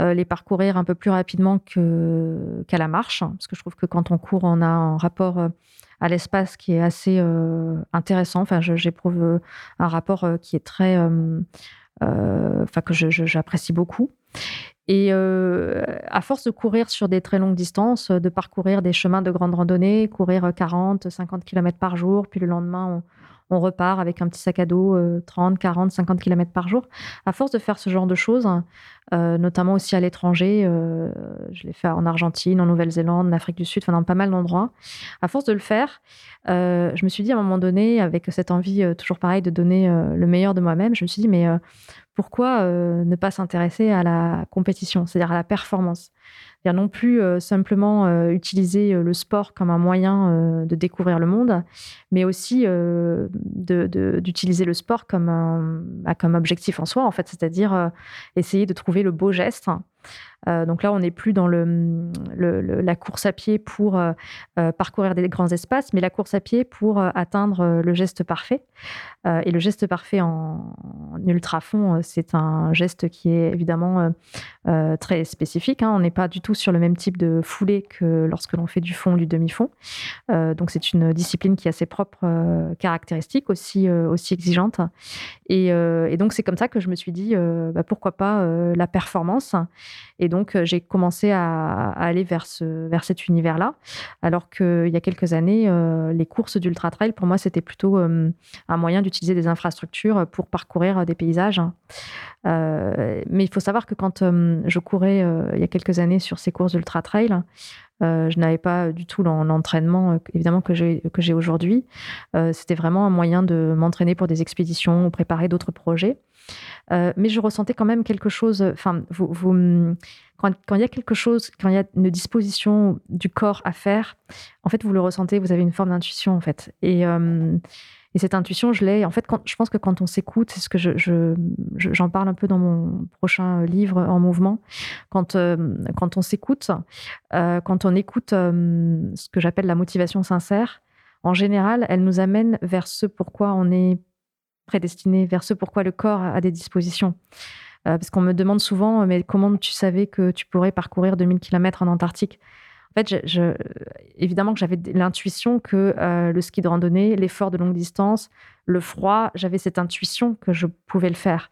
euh, les parcourir un peu plus rapidement qu'à la marche, parce que je trouve que quand on court, on a un rapport euh, à l'espace qui est assez euh, intéressant. Enfin, j'éprouve un rapport qui est très, enfin que j'apprécie beaucoup. Et à force de courir sur des très longues distances, de parcourir des chemins de grande randonnée, courir 40, 50 km par jour, puis le lendemain, on, on repart avec un petit sac à dos 30, 40, 50 km par jour. À force de faire ce genre de choses, euh, notamment aussi à l'étranger, euh, je l'ai fait en Argentine, en Nouvelle-Zélande, en Afrique du Sud, enfin dans pas mal d'endroits. À force de le faire, euh, je me suis dit à un moment donné, avec cette envie toujours pareil de donner le meilleur de moi-même, je me suis dit mais pourquoi ne pas s'intéresser à la compétition, c'est-à-dire à la performance? Non plus simplement utiliser le sport comme un moyen de découvrir le monde, mais aussi d'utiliser le sport comme, un, bah, comme objectif en soi, en fait, c'est-à-dire essayer de trouver le beau geste euh, donc là, on n'est plus dans la course à pied pour euh, euh, parcourir des grands espaces, mais la course à pied pour atteindre le geste parfait. et le geste parfait en, ultra-fond, c'est un geste qui est évidemment très spécifique. Hein. On n'est pas du tout sur le même type de foulée que lorsque l'on fait du fond, du demi-fond. donc c'est une discipline qui a ses propres caractéristiques, aussi, aussi exigeantes. Et, donc c'est comme ça que je me suis dit, bah, pourquoi pas la performance euh, j'ai commencé à, aller vers, ce, vers cet univers-là. Alors qu'il y a quelques années, euh, les courses d'ultra-trail, pour moi, c'était plutôt euh, un moyen d'utiliser des infrastructures pour parcourir des paysages. mais il faut savoir que quand je courais il y a quelques années sur ces courses d'ultra-trail, je n'avais pas du tout l'entraînement, évidemment, que j'ai aujourd'hui. C'était vraiment un moyen de m'entraîner pour des expéditions ou préparer d'autres projets. Mais je ressentais quand même quelque chose. Enfin, vous, vous, quand, il y a quelque chose, quand il y a une disposition du corps à faire, en fait, vous le ressentez, vous avez une forme d'intuition, en fait. Et, euh, et cette intuition, je l'ai. En fait, je pense que quand on s'écoute, c'est ce que j'en je, je, parle un peu dans mon prochain livre en mouvement. Quand, euh, quand on s'écoute, euh, quand on écoute ce que j'appelle la motivation sincère, en général, elle nous amène vers ce pourquoi on est prédestiné, vers ce pourquoi le corps a des dispositions. Euh, parce qu'on me demande souvent, mais comment tu savais que tu pourrais parcourir 2000 km en Antarctique? En fait, évidemment que j'avais l'intuition que euh, le ski de randonnée, l'effort de longue distance, le froid, j'avais cette intuition que je pouvais le faire.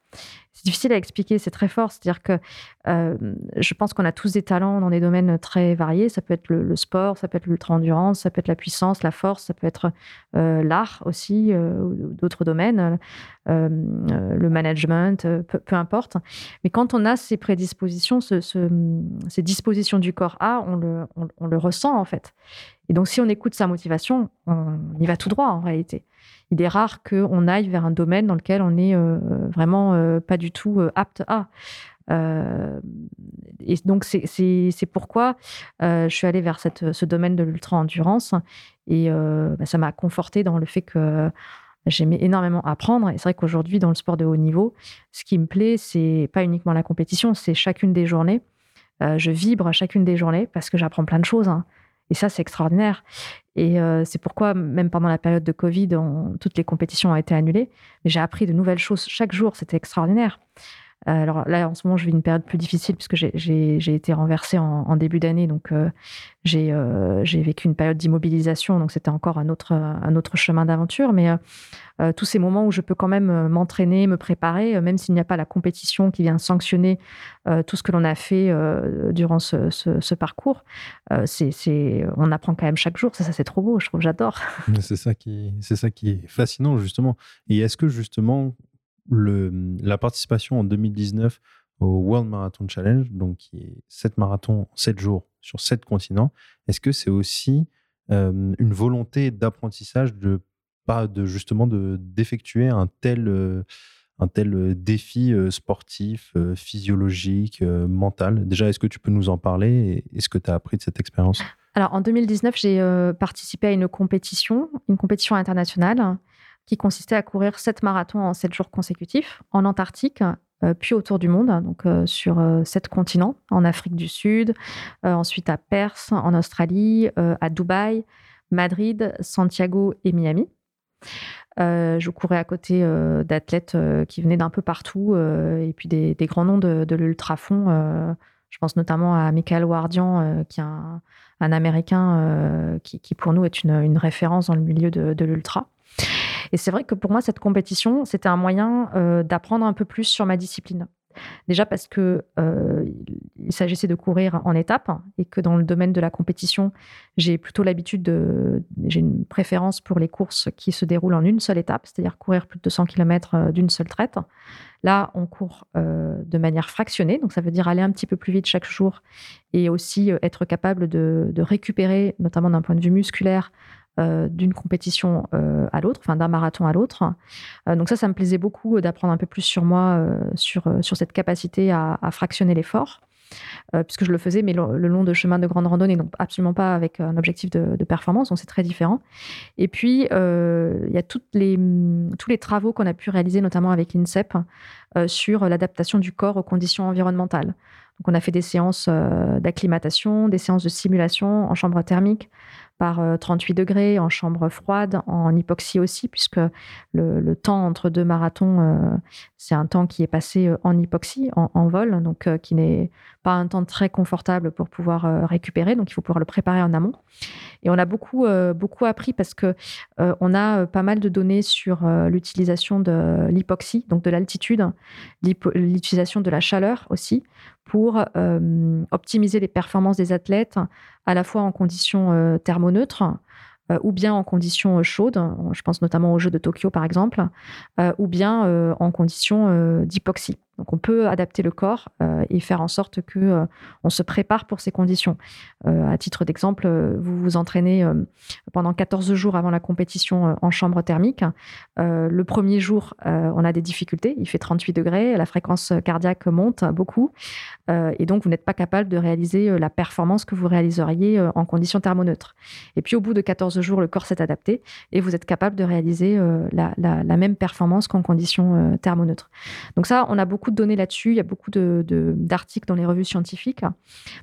C'est difficile à expliquer, c'est très fort. C'est-à-dire que euh, je pense qu'on a tous des talents dans des domaines très variés. Ça peut être le, sport, ça peut être l'ultra-endurance, ça peut être la puissance, la force, ça peut être euh, l'art aussi, euh, d'autres domaines, le management, peu, importe. Mais quand on a ces prédispositions, ces dispositions du corps A, on le ressent en fait. Et donc, si on écoute sa motivation, on y va tout droit en réalité il est rare qu'on aille vers un domaine dans lequel on n'est euh, vraiment euh, pas du tout euh, apte à. et donc, c'est pourquoi je suis allée vers ce domaine de l'ultra-endurance. Et bah, ça m'a conforté dans le fait que j'aimais énormément apprendre. Et c'est vrai qu'aujourd'hui, dans le sport de haut niveau, ce qui me plaît, c'est pas uniquement la compétition, c'est chacune des journées. je vibre à chacune des journées parce que j'apprends plein de choses. Hein. Et ça, c'est extraordinaire. Et euh, c'est pourquoi, même pendant la période de Covid, toutes les compétitions ont été annulées. Mais j'ai appris de nouvelles choses chaque jour. C'était extraordinaire. Euh, alors là, en ce moment, je vis une période plus difficile puisque j'ai été renversée en, début d'année. Donc, euh, j'ai vécu une période d'immobilisation. Donc, c'était encore un autre, chemin d'aventure. Mais tous ces moments où je peux quand même m'entraîner, me préparer, même s'il n'y a pas la compétition qui vient sanctionner tout ce que l'on a fait durant ce, parcours, c'est on apprend quand même chaque jour. Ça, ça c'est trop beau. Je trouve, j'adore. C'est ça, ça qui est fascinant, justement. Et est-ce que, justement, le, la participation en 2019 au World Marathon Challenge, donc qui est 7 marathons en 7 jours sur 7 continents, est-ce que c'est aussi une volonté d'apprentissage de pas de justement de d'effectuer un tel un tel défi sportif, physiologique, mental? Déjà, est-ce que tu peux nous en parler et, ce que tu as appris de cette expérience? Alors, en 2019, j'ai participé à une compétition, une compétition internationale qui consistait à courir sept marathons en sept jours consécutifs en Antarctique, euh, puis autour du monde, donc euh, sur euh, sept continents, en Afrique du Sud, ensuite à Perse, en Australie, à Dubaï, Madrid, Santiago et Miami. je courais à côté d'athlètes qui venaient d'un peu partout et puis des, grands noms de, de l'ultrafond. je pense notamment à Michael Wardian, qui est un, Américain qui, pour nous est une, référence dans le milieu de, de l'ultra. Et c'est vrai que pour moi, cette compétition, c'était un moyen euh, d'apprendre un peu plus sur ma discipline. Déjà parce que euh, s'agissait de courir en étapes et que dans le domaine de la compétition, j'ai plutôt l'habitude de, j'ai une préférence pour les courses qui se déroulent en une seule étape, c'est-à-dire courir plus de 200 km euh, d'une seule traite. Là, on court de manière fractionnée, donc ça veut dire aller un petit peu plus vite chaque jour et aussi être capable de récupérer, notamment d'un point de vue musculaire, euh, d'une compétition euh, à l'autre, enfin d'un marathon à l'autre. Euh, donc ça, ça me plaisait beaucoup d'apprendre un peu plus sur moi, sur, sur cette capacité à, fractionner l'effort. puisque je le faisais, mais le, long de chemins de grande randonnée, donc absolument pas avec un objectif de, performance, donc c'est très différent. Et puis, il y a les, tous les travaux qu'on a pu réaliser, notamment avec l'INSEP, sur l'adaptation du corps aux conditions environnementales. Donc, on a fait des séances d'acclimatation, des séances de simulation en chambre thermique, par 38 euh, degrés, en chambre froide, en hypoxie aussi, puisque le, temps entre deux marathons, euh, c'est un temps qui est passé euh, en hypoxie, en, vol, donc qui n'est pas un temps très confortable pour pouvoir récupérer, donc il faut pouvoir le préparer en amont. Et on a beaucoup, beaucoup appris parce que on a pas mal de données sur l'utilisation de l'hypoxie, donc de l'altitude, l'utilisation de la chaleur aussi, pour optimiser les performances des athlètes à la fois en conditions euh, thermoneutres euh, ou bien en conditions euh, chaudes, je pense notamment aux Jeux de Tokyo par exemple, ou bien en conditions d'hypoxie. Donc on peut adapter le corps euh, et faire en sorte que euh, se prépare pour ces conditions. Euh, à titre d'exemple, vous vous entraînez pendant 14 jours avant la compétition en chambre thermique. le premier jour, on a des difficultés, il fait 38 degrés, la fréquence cardiaque monte beaucoup et donc vous n'êtes pas capable de réaliser la performance que vous réaliseriez en conditions thermoneutres. Et puis au bout de 14 jours, le corps s'est adapté et vous êtes capable de réaliser la, la, même performance qu'en conditions thermoneutres. Donc ça, on a beaucoup de données là-dessus, il y a beaucoup d'articles dans les revues scientifiques.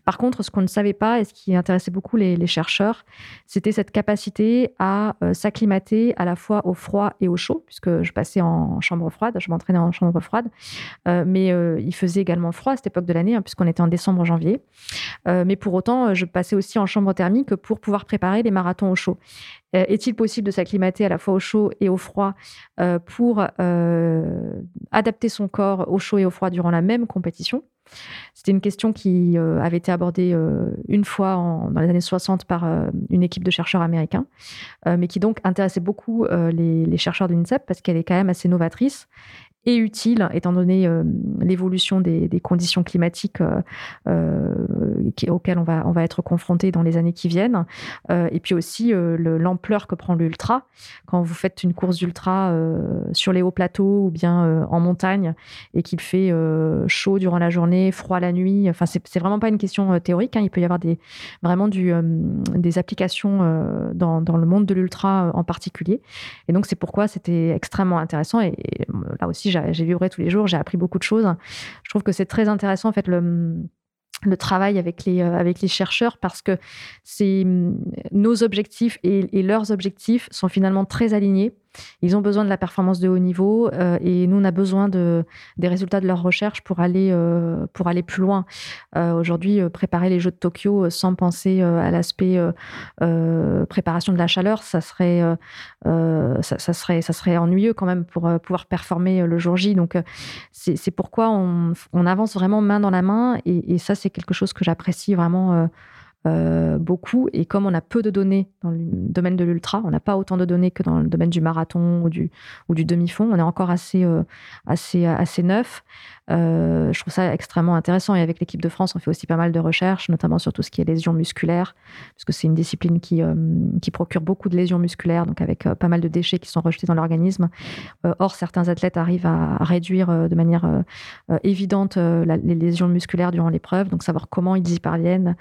Par contre, ce qu'on ne savait pas et ce qui intéressait beaucoup les, chercheurs, c'était cette capacité à euh, s'acclimater à la fois au froid et au chaud, puisque je passais en chambre froide, je m'entraînais en chambre froide, euh, mais euh, il faisait également froid à cette époque de l'année, hein, puisqu'on était en décembre, janvier. mais pour autant, je passais aussi en chambre thermique pour pouvoir préparer les marathons au chaud. Euh, Est-il possible de s'acclimater à la fois au chaud et au froid euh, pour euh, adapter son corps au chaud et au froid durant la même compétition? C'était une question qui avait été abordée une fois dans les années 60 par une équipe de chercheurs américains, mais qui donc intéressait beaucoup les, chercheurs de parce qu'elle est quand même assez novatrice utile étant donné euh, l'évolution des, conditions climatiques euh, euh, auxquelles on va, être confronté dans les années qui viennent. Et puis aussi le- l'ampleur que prend l'ultra. Quand vous faites une course d'ultra sur les hauts plateaux ou bien en montagne et qu'il fait chaud durant la journée, froid la nuit, enfin, c'est vraiment pas une question théorique. hein. Il peut y avoir des, vraiment des applications dans, le monde de l'ultra en particulier. Et donc, c'est pourquoi c'était extrêmement intéressant. Et, et, là aussi, j'ai j'ai vibré tous les jours, j'ai appris beaucoup de choses. Je trouve que c'est très intéressant, en fait, le, travail avec les, euh, avec les chercheurs parce que hum, nos objectifs et leurs objectifs sont finalement très alignés. Ils ont besoin de la performance de haut niveau euh, et nous, on a besoin de, des résultats de leurs recherches pour aller, euh, pour aller plus loin. Euh, Aujourd'hui, préparer les Jeux de Tokyo sans penser à l'aspect préparation de la chaleur, ça serait, ça, serait, ça serait ennuyeux quand même pour pouvoir performer le jour J. Donc, c'est pourquoi on, avance vraiment main dans la main et ça, c'est quelque chose que j'apprécie vraiment euh, beaucoup. Et comme on a peu de données dans le domaine de l'ultra, on n'a pas autant de données que dans le domaine du marathon ou du, ou du demi-fond, on est encore assez, euh, assez, assez neuf. Euh, je trouve ça extrêmement intéressant. Et avec l'équipe de France, on fait aussi pas mal de recherches, notamment sur tout ce qui est lésions musculaires, puisque c'est une discipline qui, qui procure beaucoup de lésions musculaires, donc avec pas mal de déchets qui sont rejetés dans l'organisme. Or, certains athlètes arrivent à, réduire de manière évidente les lésions musculaires durant l'épreuve, donc savoir comment ils y parviennent,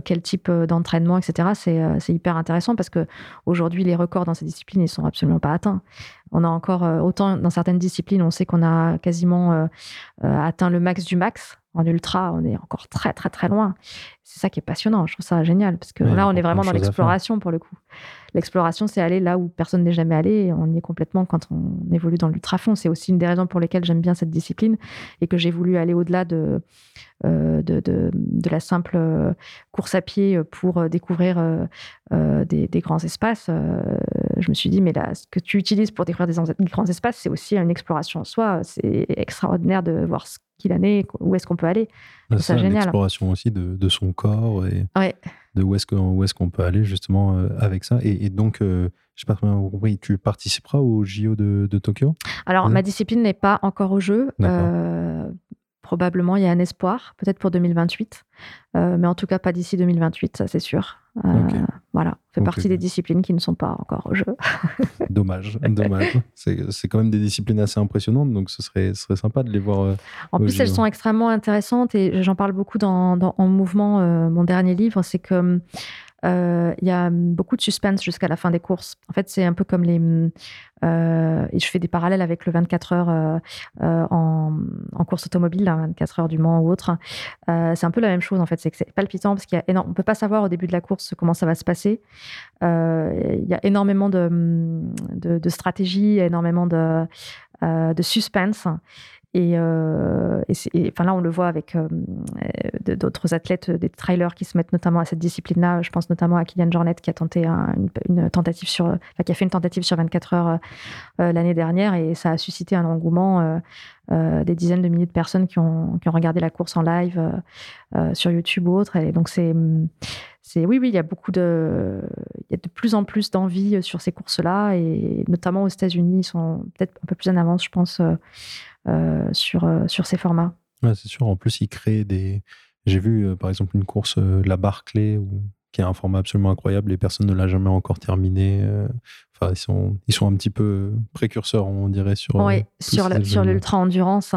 quel type euh, d'entraînement, etc. C'est euh, c'est hyper intéressant parce que aujourd'hui, les records dans ces disciplines, ils sont absolument pas atteints. On a encore euh, autant dans certaines disciplines, on sait qu'on a quasiment euh, euh, atteint le max du max. En ultra, on est encore très très très loin. C'est ça qui est passionnant. Je trouve ça génial parce que Ouais, là, on est vraiment dans l'exploration pour le coup. L'exploration, c'est aller là où personne n'est jamais allé. Et on y est complètement quand on évolue dans l'ultrafond. C'est aussi une des raisons pour lesquelles j'aime bien cette discipline et que j'ai voulu aller au-delà de, euh, de, de, de la simple course à pied pour découvrir euh, euh, des, des grands espaces. Je me suis dit, mais là, ce que tu utilises pour découvrir des, en- des grands espaces, c'est aussi une exploration en soi. C'est extraordinaire de voir ce qu'il en est, où est-ce qu'on peut aller. C'est ça ça, génial. l'exploration aussi de, de son corps et Ouais. de où est-ce qu'on peut aller justement euh, avec ça. Et, et donc, euh, je sais pas compris, tu participeras au JO de, de Tokyo? Alors, ma discipline n'est pas encore au jeu. Euh, probablement, il y a un espoir, peut-être pour 2028. Euh, mais en tout cas, pas d'ici 2028, ça c'est sûr. Euh, Ok. Voilà, fait partie des disciplines qui ne sont pas encore au jeu. [LAUGHS] Dommage, dommage. C'est quand même des disciplines assez impressionnantes, donc ce serait, ce serait sympa de les voir. euh, En plus, elles sont extrêmement intéressantes et j'en parle beaucoup dans, dans- En Mouvement, euh, mon dernier livre, c'est que euh, il y a beaucoup de suspense jusqu'à la fin des courses. En fait, c'est un peu comme les. euh, et je fais des parallèles avec le 24 heures euh, euh, en, course automobile, là, 24 heures du Mans ou autre. Euh, c'est un peu la même chose en fait. C'est palpitant parce qu'il y peut pas savoir au début de la course comment ça va se passer. Euh, Il y a énormément de, de, de stratégie, énormément euh, de suspense. Et, euh, et enfin là, on le voit avec euh, d'autres athlètes, des trailers qui se mettent notamment à cette discipline-là. Je pense notamment à Kylian Jornet qui a tenté un- une, tentative sur, qui a fait une tentative sur 24 heures euh, l'année dernière et ça a suscité un engouement. des dizaines de milliers de personnes qui ont, regardé la course en live sur YouTube ou autre. Et donc oui, oui, il y a beaucoup de, il y a de plus en plus d'envie sur ces courses-là et notamment aux États-Unis, ils sont peut-être un peu plus en avance, je pense, sur, euh, sur ces formats. Ouais, c'est sûr. En plus, ils créent des. J'ai vu, euh, par exemple, une course, euh, la Barclay, où... qui a un format absolument incroyable et personne ne l'a jamais encore terminé. euh, Enfin, ils sont, ils sont un petit peu précurseurs, on dirait, sur. euh, tous sur, l'ultra-endurance.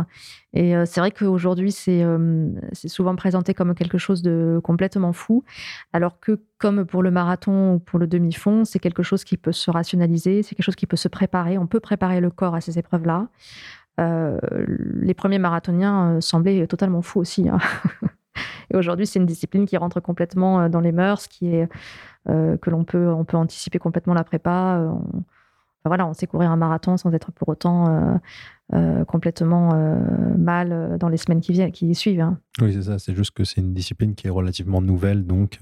Et euh, c'est vrai qu'aujourd'hui, c'est euh, c'est souvent présenté comme quelque chose de complètement fou, alors que comme pour le marathon ou pour le demi-fond, c'est quelque chose qui peut se rationaliser, c'est quelque chose qui peut se préparer. On peut préparer le corps à ces épreuves-là. Euh, les premiers marathoniens euh, semblaient totalement fous aussi. hein. [LAUGHS] Et aujourd'hui, c'est une discipline qui rentre complètement euh, dans les mœurs, qui est que l'on peut, on peut anticiper complètement la prépa. on- voilà, on sait courir un marathon sans être pour autant complètement mal dans les semaines qui viennent, qui suivent. hein. Oui, c'est ça. C'est juste que c'est une discipline qui est relativement nouvelle, donc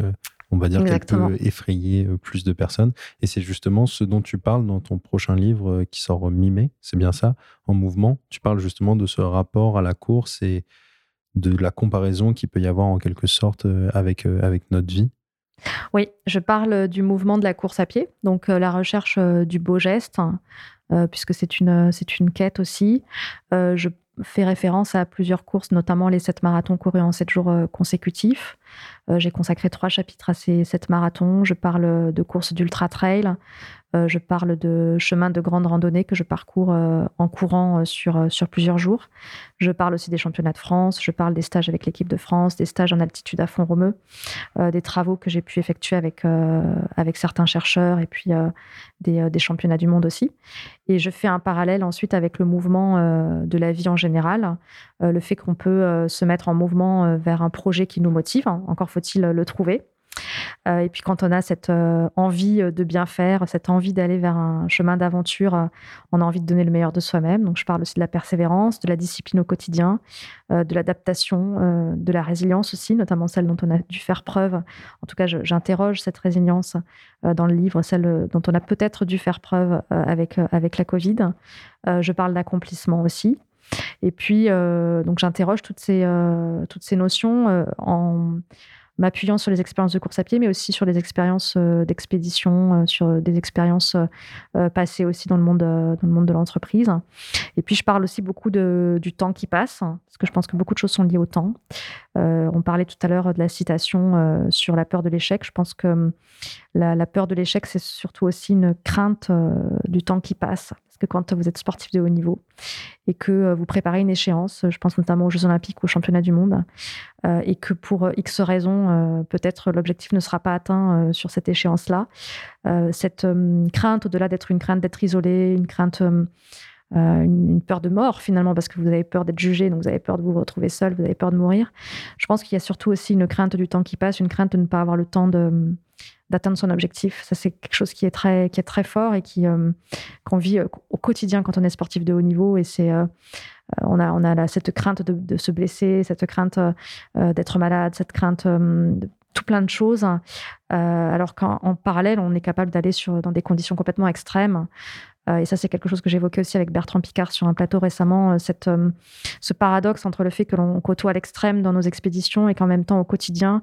on va dire qu'elle peut effrayer euh, plus de personnes. Et c'est justement ce dont tu parles dans ton prochain livre euh, qui sort mi-mai, c'est bien ça, en mouvement. Tu parles justement de ce rapport à la course et de la comparaison qu'il peut y avoir en quelque sorte euh, avec, avec notre vie. Oui, je parle du mouvement de la course à pied, donc euh, la recherche euh, du beau geste, hein, euh, puisque c'est une, c'est une quête aussi. Je fais référence à plusieurs courses, notamment les sept marathons courus en sept jours euh, consécutifs. Euh, J'ai consacré trois chapitres à ces sept marathons. Je parle de courses d'ultra trail. Euh, je parle de chemins de grande randonnée que je parcours euh, en courant euh, sur, euh, sur plusieurs jours. Je parle aussi des championnats de France. Je parle des stages avec l'équipe de France, des stages en altitude à Font-Romeu, euh, des travaux que j'ai pu effectuer avec, euh, avec certains chercheurs et puis euh, des, euh, des championnats du monde aussi. Et je fais un parallèle ensuite avec le mouvement euh, de la vie en général, euh, le fait qu'on peut euh, se mettre en mouvement euh, vers un projet qui nous motive. Encore faut-il euh, le trouver. Euh, et puis quand on a cette euh, envie euh, de bien faire, cette envie d'aller vers un chemin d'aventure, on a envie de donner le meilleur de soi-même. Donc je parle aussi de la persévérance, de la discipline au quotidien, de l'adaptation, de la résilience aussi, notamment celle dont on a dû faire preuve. En tout cas, j'interroge cette résilience dans le livre, celle dont on a peut-être dû faire preuve avec, avec la Covid. Je parle d'accomplissement aussi. Et puis, donc j'interroge toutes ces, toutes ces notions en m'appuyant sur les expériences de course à pied, mais aussi sur les expériences euh, d'expédition, euh, sur des expériences euh, euh, passées aussi dans le monde, euh, de l'entreprise. Et puis, je parle aussi beaucoup du temps qui passe, hein, parce que je pense que beaucoup de choses sont liées au temps. Euh, on parlait tout à l'heure de la citation euh, sur la peur de l'échec. Je pense que la, peur de l'échec, c'est surtout aussi une crainte euh, du temps qui passe. Parce que quand vous êtes sportif de haut niveau et que euh, vous préparez une échéance, je pense notamment aux Jeux Olympiques aux Championnats du Monde, euh, et que pour X raisons, peut-être l'objectif ne sera pas atteint sur cette échéance-là, cette crainte, au-delà d'être une crainte d'être isolé, une crainte, une peur de mort finalement, parce que vous avez peur d'être jugé, donc vous avez peur de vous retrouver seul, vous avez peur de mourir. Je pense qu'il y a surtout aussi une crainte du temps qui passe, une crainte de ne pas avoir le temps de d'atteindre son objectif. Ça, c'est quelque chose qui est très, qui est très fort et euh, qu'on vit euh, au quotidien quand on est sportif de haut niveau. Et c'est, euh, on a, on a cette crainte de, se blesser, cette crainte d'être malade, cette crainte de tout plein de choses. Alors qu'en en parallèle, on est capable d'aller dans des conditions complètement extrêmes. Et ça, c'est quelque chose que j'évoquais aussi avec Bertrand Picard sur un plateau récemment, cette, ce paradoxe entre le fait que l'on côtoie l'extrême dans nos expéditions et qu'en même temps, au quotidien,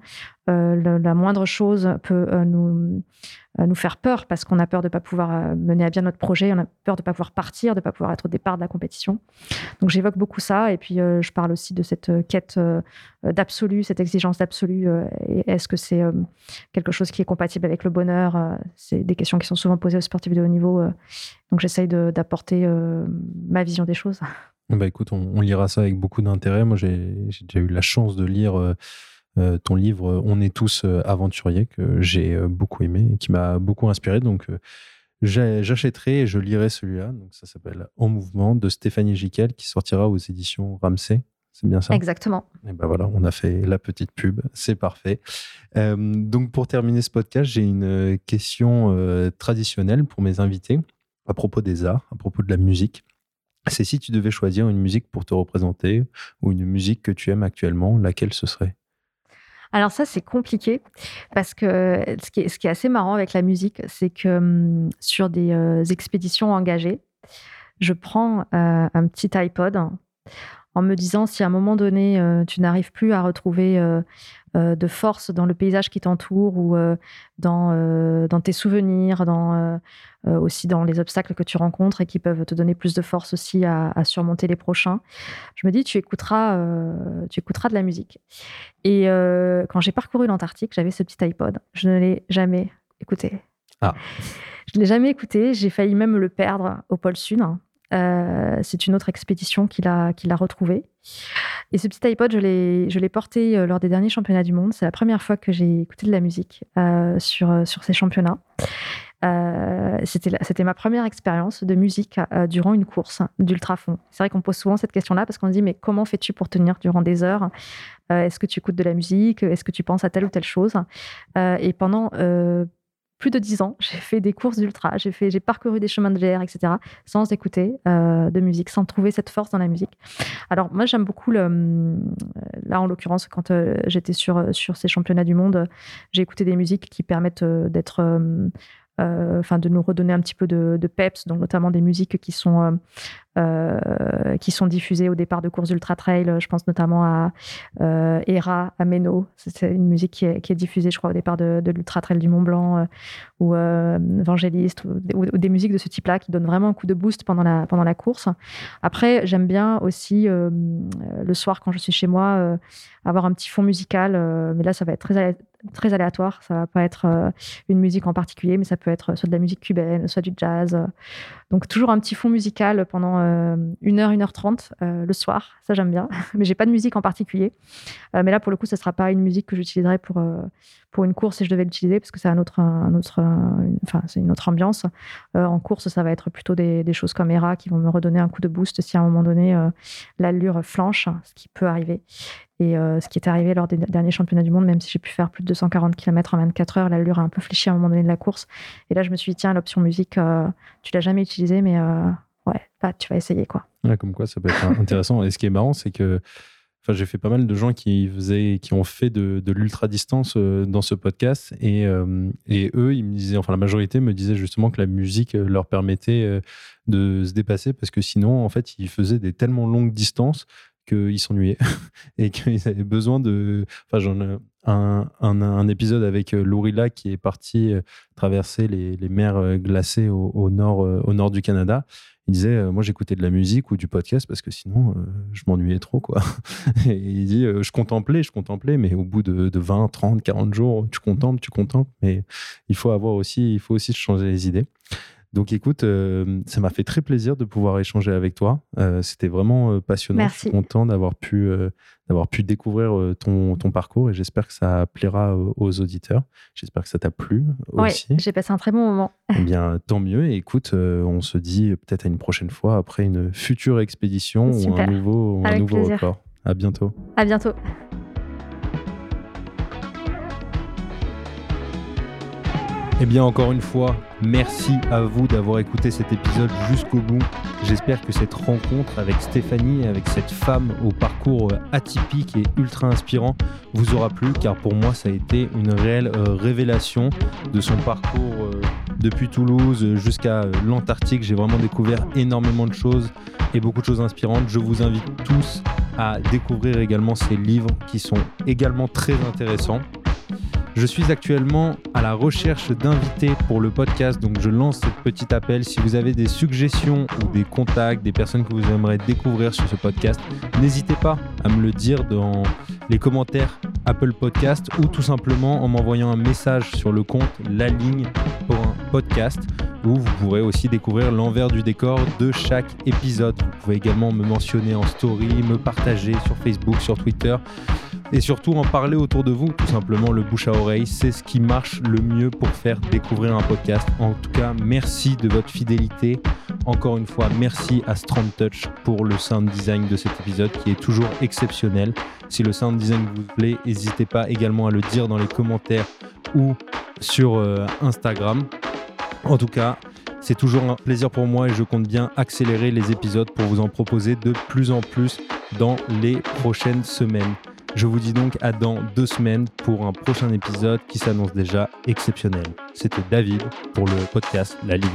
euh, la moindre chose peut euh, nous, euh, nous faire peur parce qu'on a peur de ne pas pouvoir mener à bien notre projet, on a peur de ne pas pouvoir partir, de ne pas pouvoir être au départ de la compétition. Donc j'évoque beaucoup ça et puis je parle aussi de cette quête d'absolu, cette exigence d'absolu. Est-ce que c'est quelque chose qui est compatible avec le bonheur C'est des questions qui sont souvent posées aux sportifs de haut niveau. donc j'essaye d'apporter ma vision des choses. Bah écoute, on, lira ça avec beaucoup d'intérêt. Moi, j'ai déjà eu la chance de lire euh, ton livre euh, On est tous euh, aventuriers, que j'ai beaucoup aimé et qui m'a beaucoup inspiré. Donc, j'achèterai et je lirai celui-là. Donc, ça s'appelle En mouvement de Stéphanie Giquel qui sortira aux éditions Ramsey. C'est bien ça? Exactement. et ben voilà, on a fait la petite pub, c'est parfait. Euh, donc pour terminer ce podcast, j'ai une question euh, traditionnelle pour mes invités à propos des arts, à propos de la musique. C'est si tu devais choisir une musique pour te représenter ou une musique que tu aimes actuellement, laquelle ce serait? Alors ça, c'est compliqué parce que ce qui est, ce qui est assez marrant avec la musique, c'est que hum, sur des euh, expéditions engagées, je prends euh, un petit iPod en me disant si à un moment donné, euh, tu n'arrives plus à retrouver euh, euh, de force dans le paysage qui t'entoure ou euh, dans, euh, dans tes souvenirs, dans, euh, euh, aussi dans les obstacles que tu rencontres et qui peuvent te donner plus de force aussi à, à surmonter les prochains, je me dis tu écouteras, euh, tu écouteras de la musique. Et euh, quand j'ai parcouru l'Antarctique, j'avais ce petit iPod. Je ne l'ai jamais écouté. Ah. Je ne l'ai jamais écouté. J'ai failli même le perdre au pôle Sud. Euh, c'est une autre expédition qui l'a qui l'a retrouvé. Et ce petit iPod, je l'ai je l'ai porté euh, lors des derniers championnats du monde. C'est la première fois que j'ai écouté de la musique euh, sur euh, sur ces championnats. Euh, c'était ma première expérience de musique euh, durant une course d'ultrafond. C'est vrai qu'on pose souvent cette question-là parce qu'on dit mais comment fais-tu pour tenir durant des heures? Euh, Est-ce que tu écoutes de la musique? Est-ce que tu penses à telle ou telle chose? Euh, Et pendant plus de 10 ans, [LAUGHS] j'ai fait des courses d'ultra, j'ai fait, j'ai parcouru des chemins de VR, etc., sans écouter de musique, sans trouver cette force dans la musique. Alors moi, j'aime beaucoup là en l'occurrence, quand j'étais sur sur ces championnats du monde, j'ai écouté des musiques qui permettent d'être enfin de nous redonner un petit peu de, de, peps, donc notamment des musiques qui sont euh, qui sont diffusées au départ de courses ultra trail. Je pense notamment à euh, Era, à Meno. C'est une musique qui est, diffusée, je crois, au départ de, l'ultra trail du Mont Blanc euh, ou Évangéliste ou, des musiques de ce type-là qui donnent vraiment un coup de boost pendant la, pendant la course. Après, j'aime bien aussi le soir quand je suis chez moi avoir un petit fond musical, mais là, ça va être très, très aléatoire. Ça va pas être une musique en particulier, mais ça peut être soit de la musique cubaine, soit du jazz. Donc toujours un petit fond musical pendant euh, une heure, une heure trente euh, le soir. Ça, j'aime bien. [LAUGHS] Mais j'ai pas de musique en particulier. Euh, mais là, pour le coup, ce sera pas une musique que j'utiliserai pour, pour une course si je devais l'utiliser, parce que c'est un autre, un autre, c'est une autre ambiance. en course, ça va être plutôt des, choses comme ERA qui vont me redonner un coup de boost si à un moment donné l'allure flanche, ce qui peut arriver. Et ce qui est arrivé lors des derniers championnats du monde, même si j'ai pu faire plus de 240 km en 24 heures, l'allure a un peu fléchi à un moment donné de la course. Et là, je me suis dit, tiens, l'option musique, tu l'as jamais utilisée, mais ouais, là, tu vas essayer, quoi. comme quoi, ça peut être intéressant. Et ce qui est marrant, c'est que j'ai fait pas mal de gens qui faisaient, qui ont fait de, l'ultra distance euh, dans ce podcast, et, euh, et, eux, ils me disaient, enfin la majorité me disait justement que la musique euh, leur permettait de se dépasser parce que sinon, en fait, ils faisaient des tellement longues distances qu'ils s'ennuyaient [LAUGHS] et qu'ils avaient besoin de. Enfin, j'en ai un, un, épisode avec Lourila qui est parti traverser les, les mers glacées au nord, au nord du Canada il disait euh, moi j'écoutais de la musique ou du podcast parce que sinon euh, je m'ennuyais trop quoi. [LAUGHS] Et il dit euh, je contemplais je contemplais mais au bout de, 20 30 40 jours tu contemples tu contemples. Mais il faut avoir aussi il faut aussi changer les idées donc écoute, ça m'a fait très plaisir de pouvoir échanger avec toi. C'était vraiment passionnant. Merci. Je suis content d'avoir pu d'avoir pu découvrir euh, ton, ton parcours et j'espère que ça plaira aux auditeurs. J'espère que ça t'a plu aussi. Oui, j'ai passé un très bon moment. Eh bien, tant mieux. Et écoute, euh, on se dit peut-être à une prochaine fois après une future expédition ou un nouveau, un nouveau record. À bientôt. À bientôt. Eh bien, encore une fois, merci à vous d'avoir écouté cet épisode jusqu'au bout. J'espère que cette rencontre avec Stéphanie, avec cette femme au parcours euh, atypique et ultra inspirant, vous aura plu, car pour moi, ça a été une réelle euh, révélation de son parcours euh, depuis Toulouse jusqu'à l'Antarctique. J'ai vraiment découvert énormément de choses et beaucoup de choses inspirantes. Je vous invite tous à découvrir également ses livres qui sont également très intéressants. Je suis actuellement à la recherche d'invités pour le podcast, donc je lance ce petit appel. Si vous avez des suggestions ou des contacts, des personnes que vous aimeriez découvrir sur ce podcast, n'hésitez pas à me le dire dans les commentaires Apple Podcast ou tout simplement en m'envoyant un message sur le compte La Ligne où vous pourrez aussi découvrir l'envers du décor de chaque épisode. Vous pouvez également me mentionner en story, me partager sur Facebook, sur Twitter et surtout en parler autour de vous, tout simplement le bouche à oreille, c'est ce qui marche le mieux pour faire découvrir un podcast. En tout cas, merci de votre fidélité. Encore une fois, merci à Strong Touch pour le sound design de cet épisode qui est toujours exceptionnel. Si le sound design vous plaît, n'hésitez pas également à le dire dans les commentaires ou sur euh, Instagram. En tout cas, c'est toujours un plaisir pour moi et je compte bien accélérer les épisodes pour vous en proposer de plus en plus dans les prochaines semaines. Je vous dis donc à dans deux semaines pour un prochain épisode qui s'annonce déjà exceptionnel. C'était David pour le podcast La Ligne.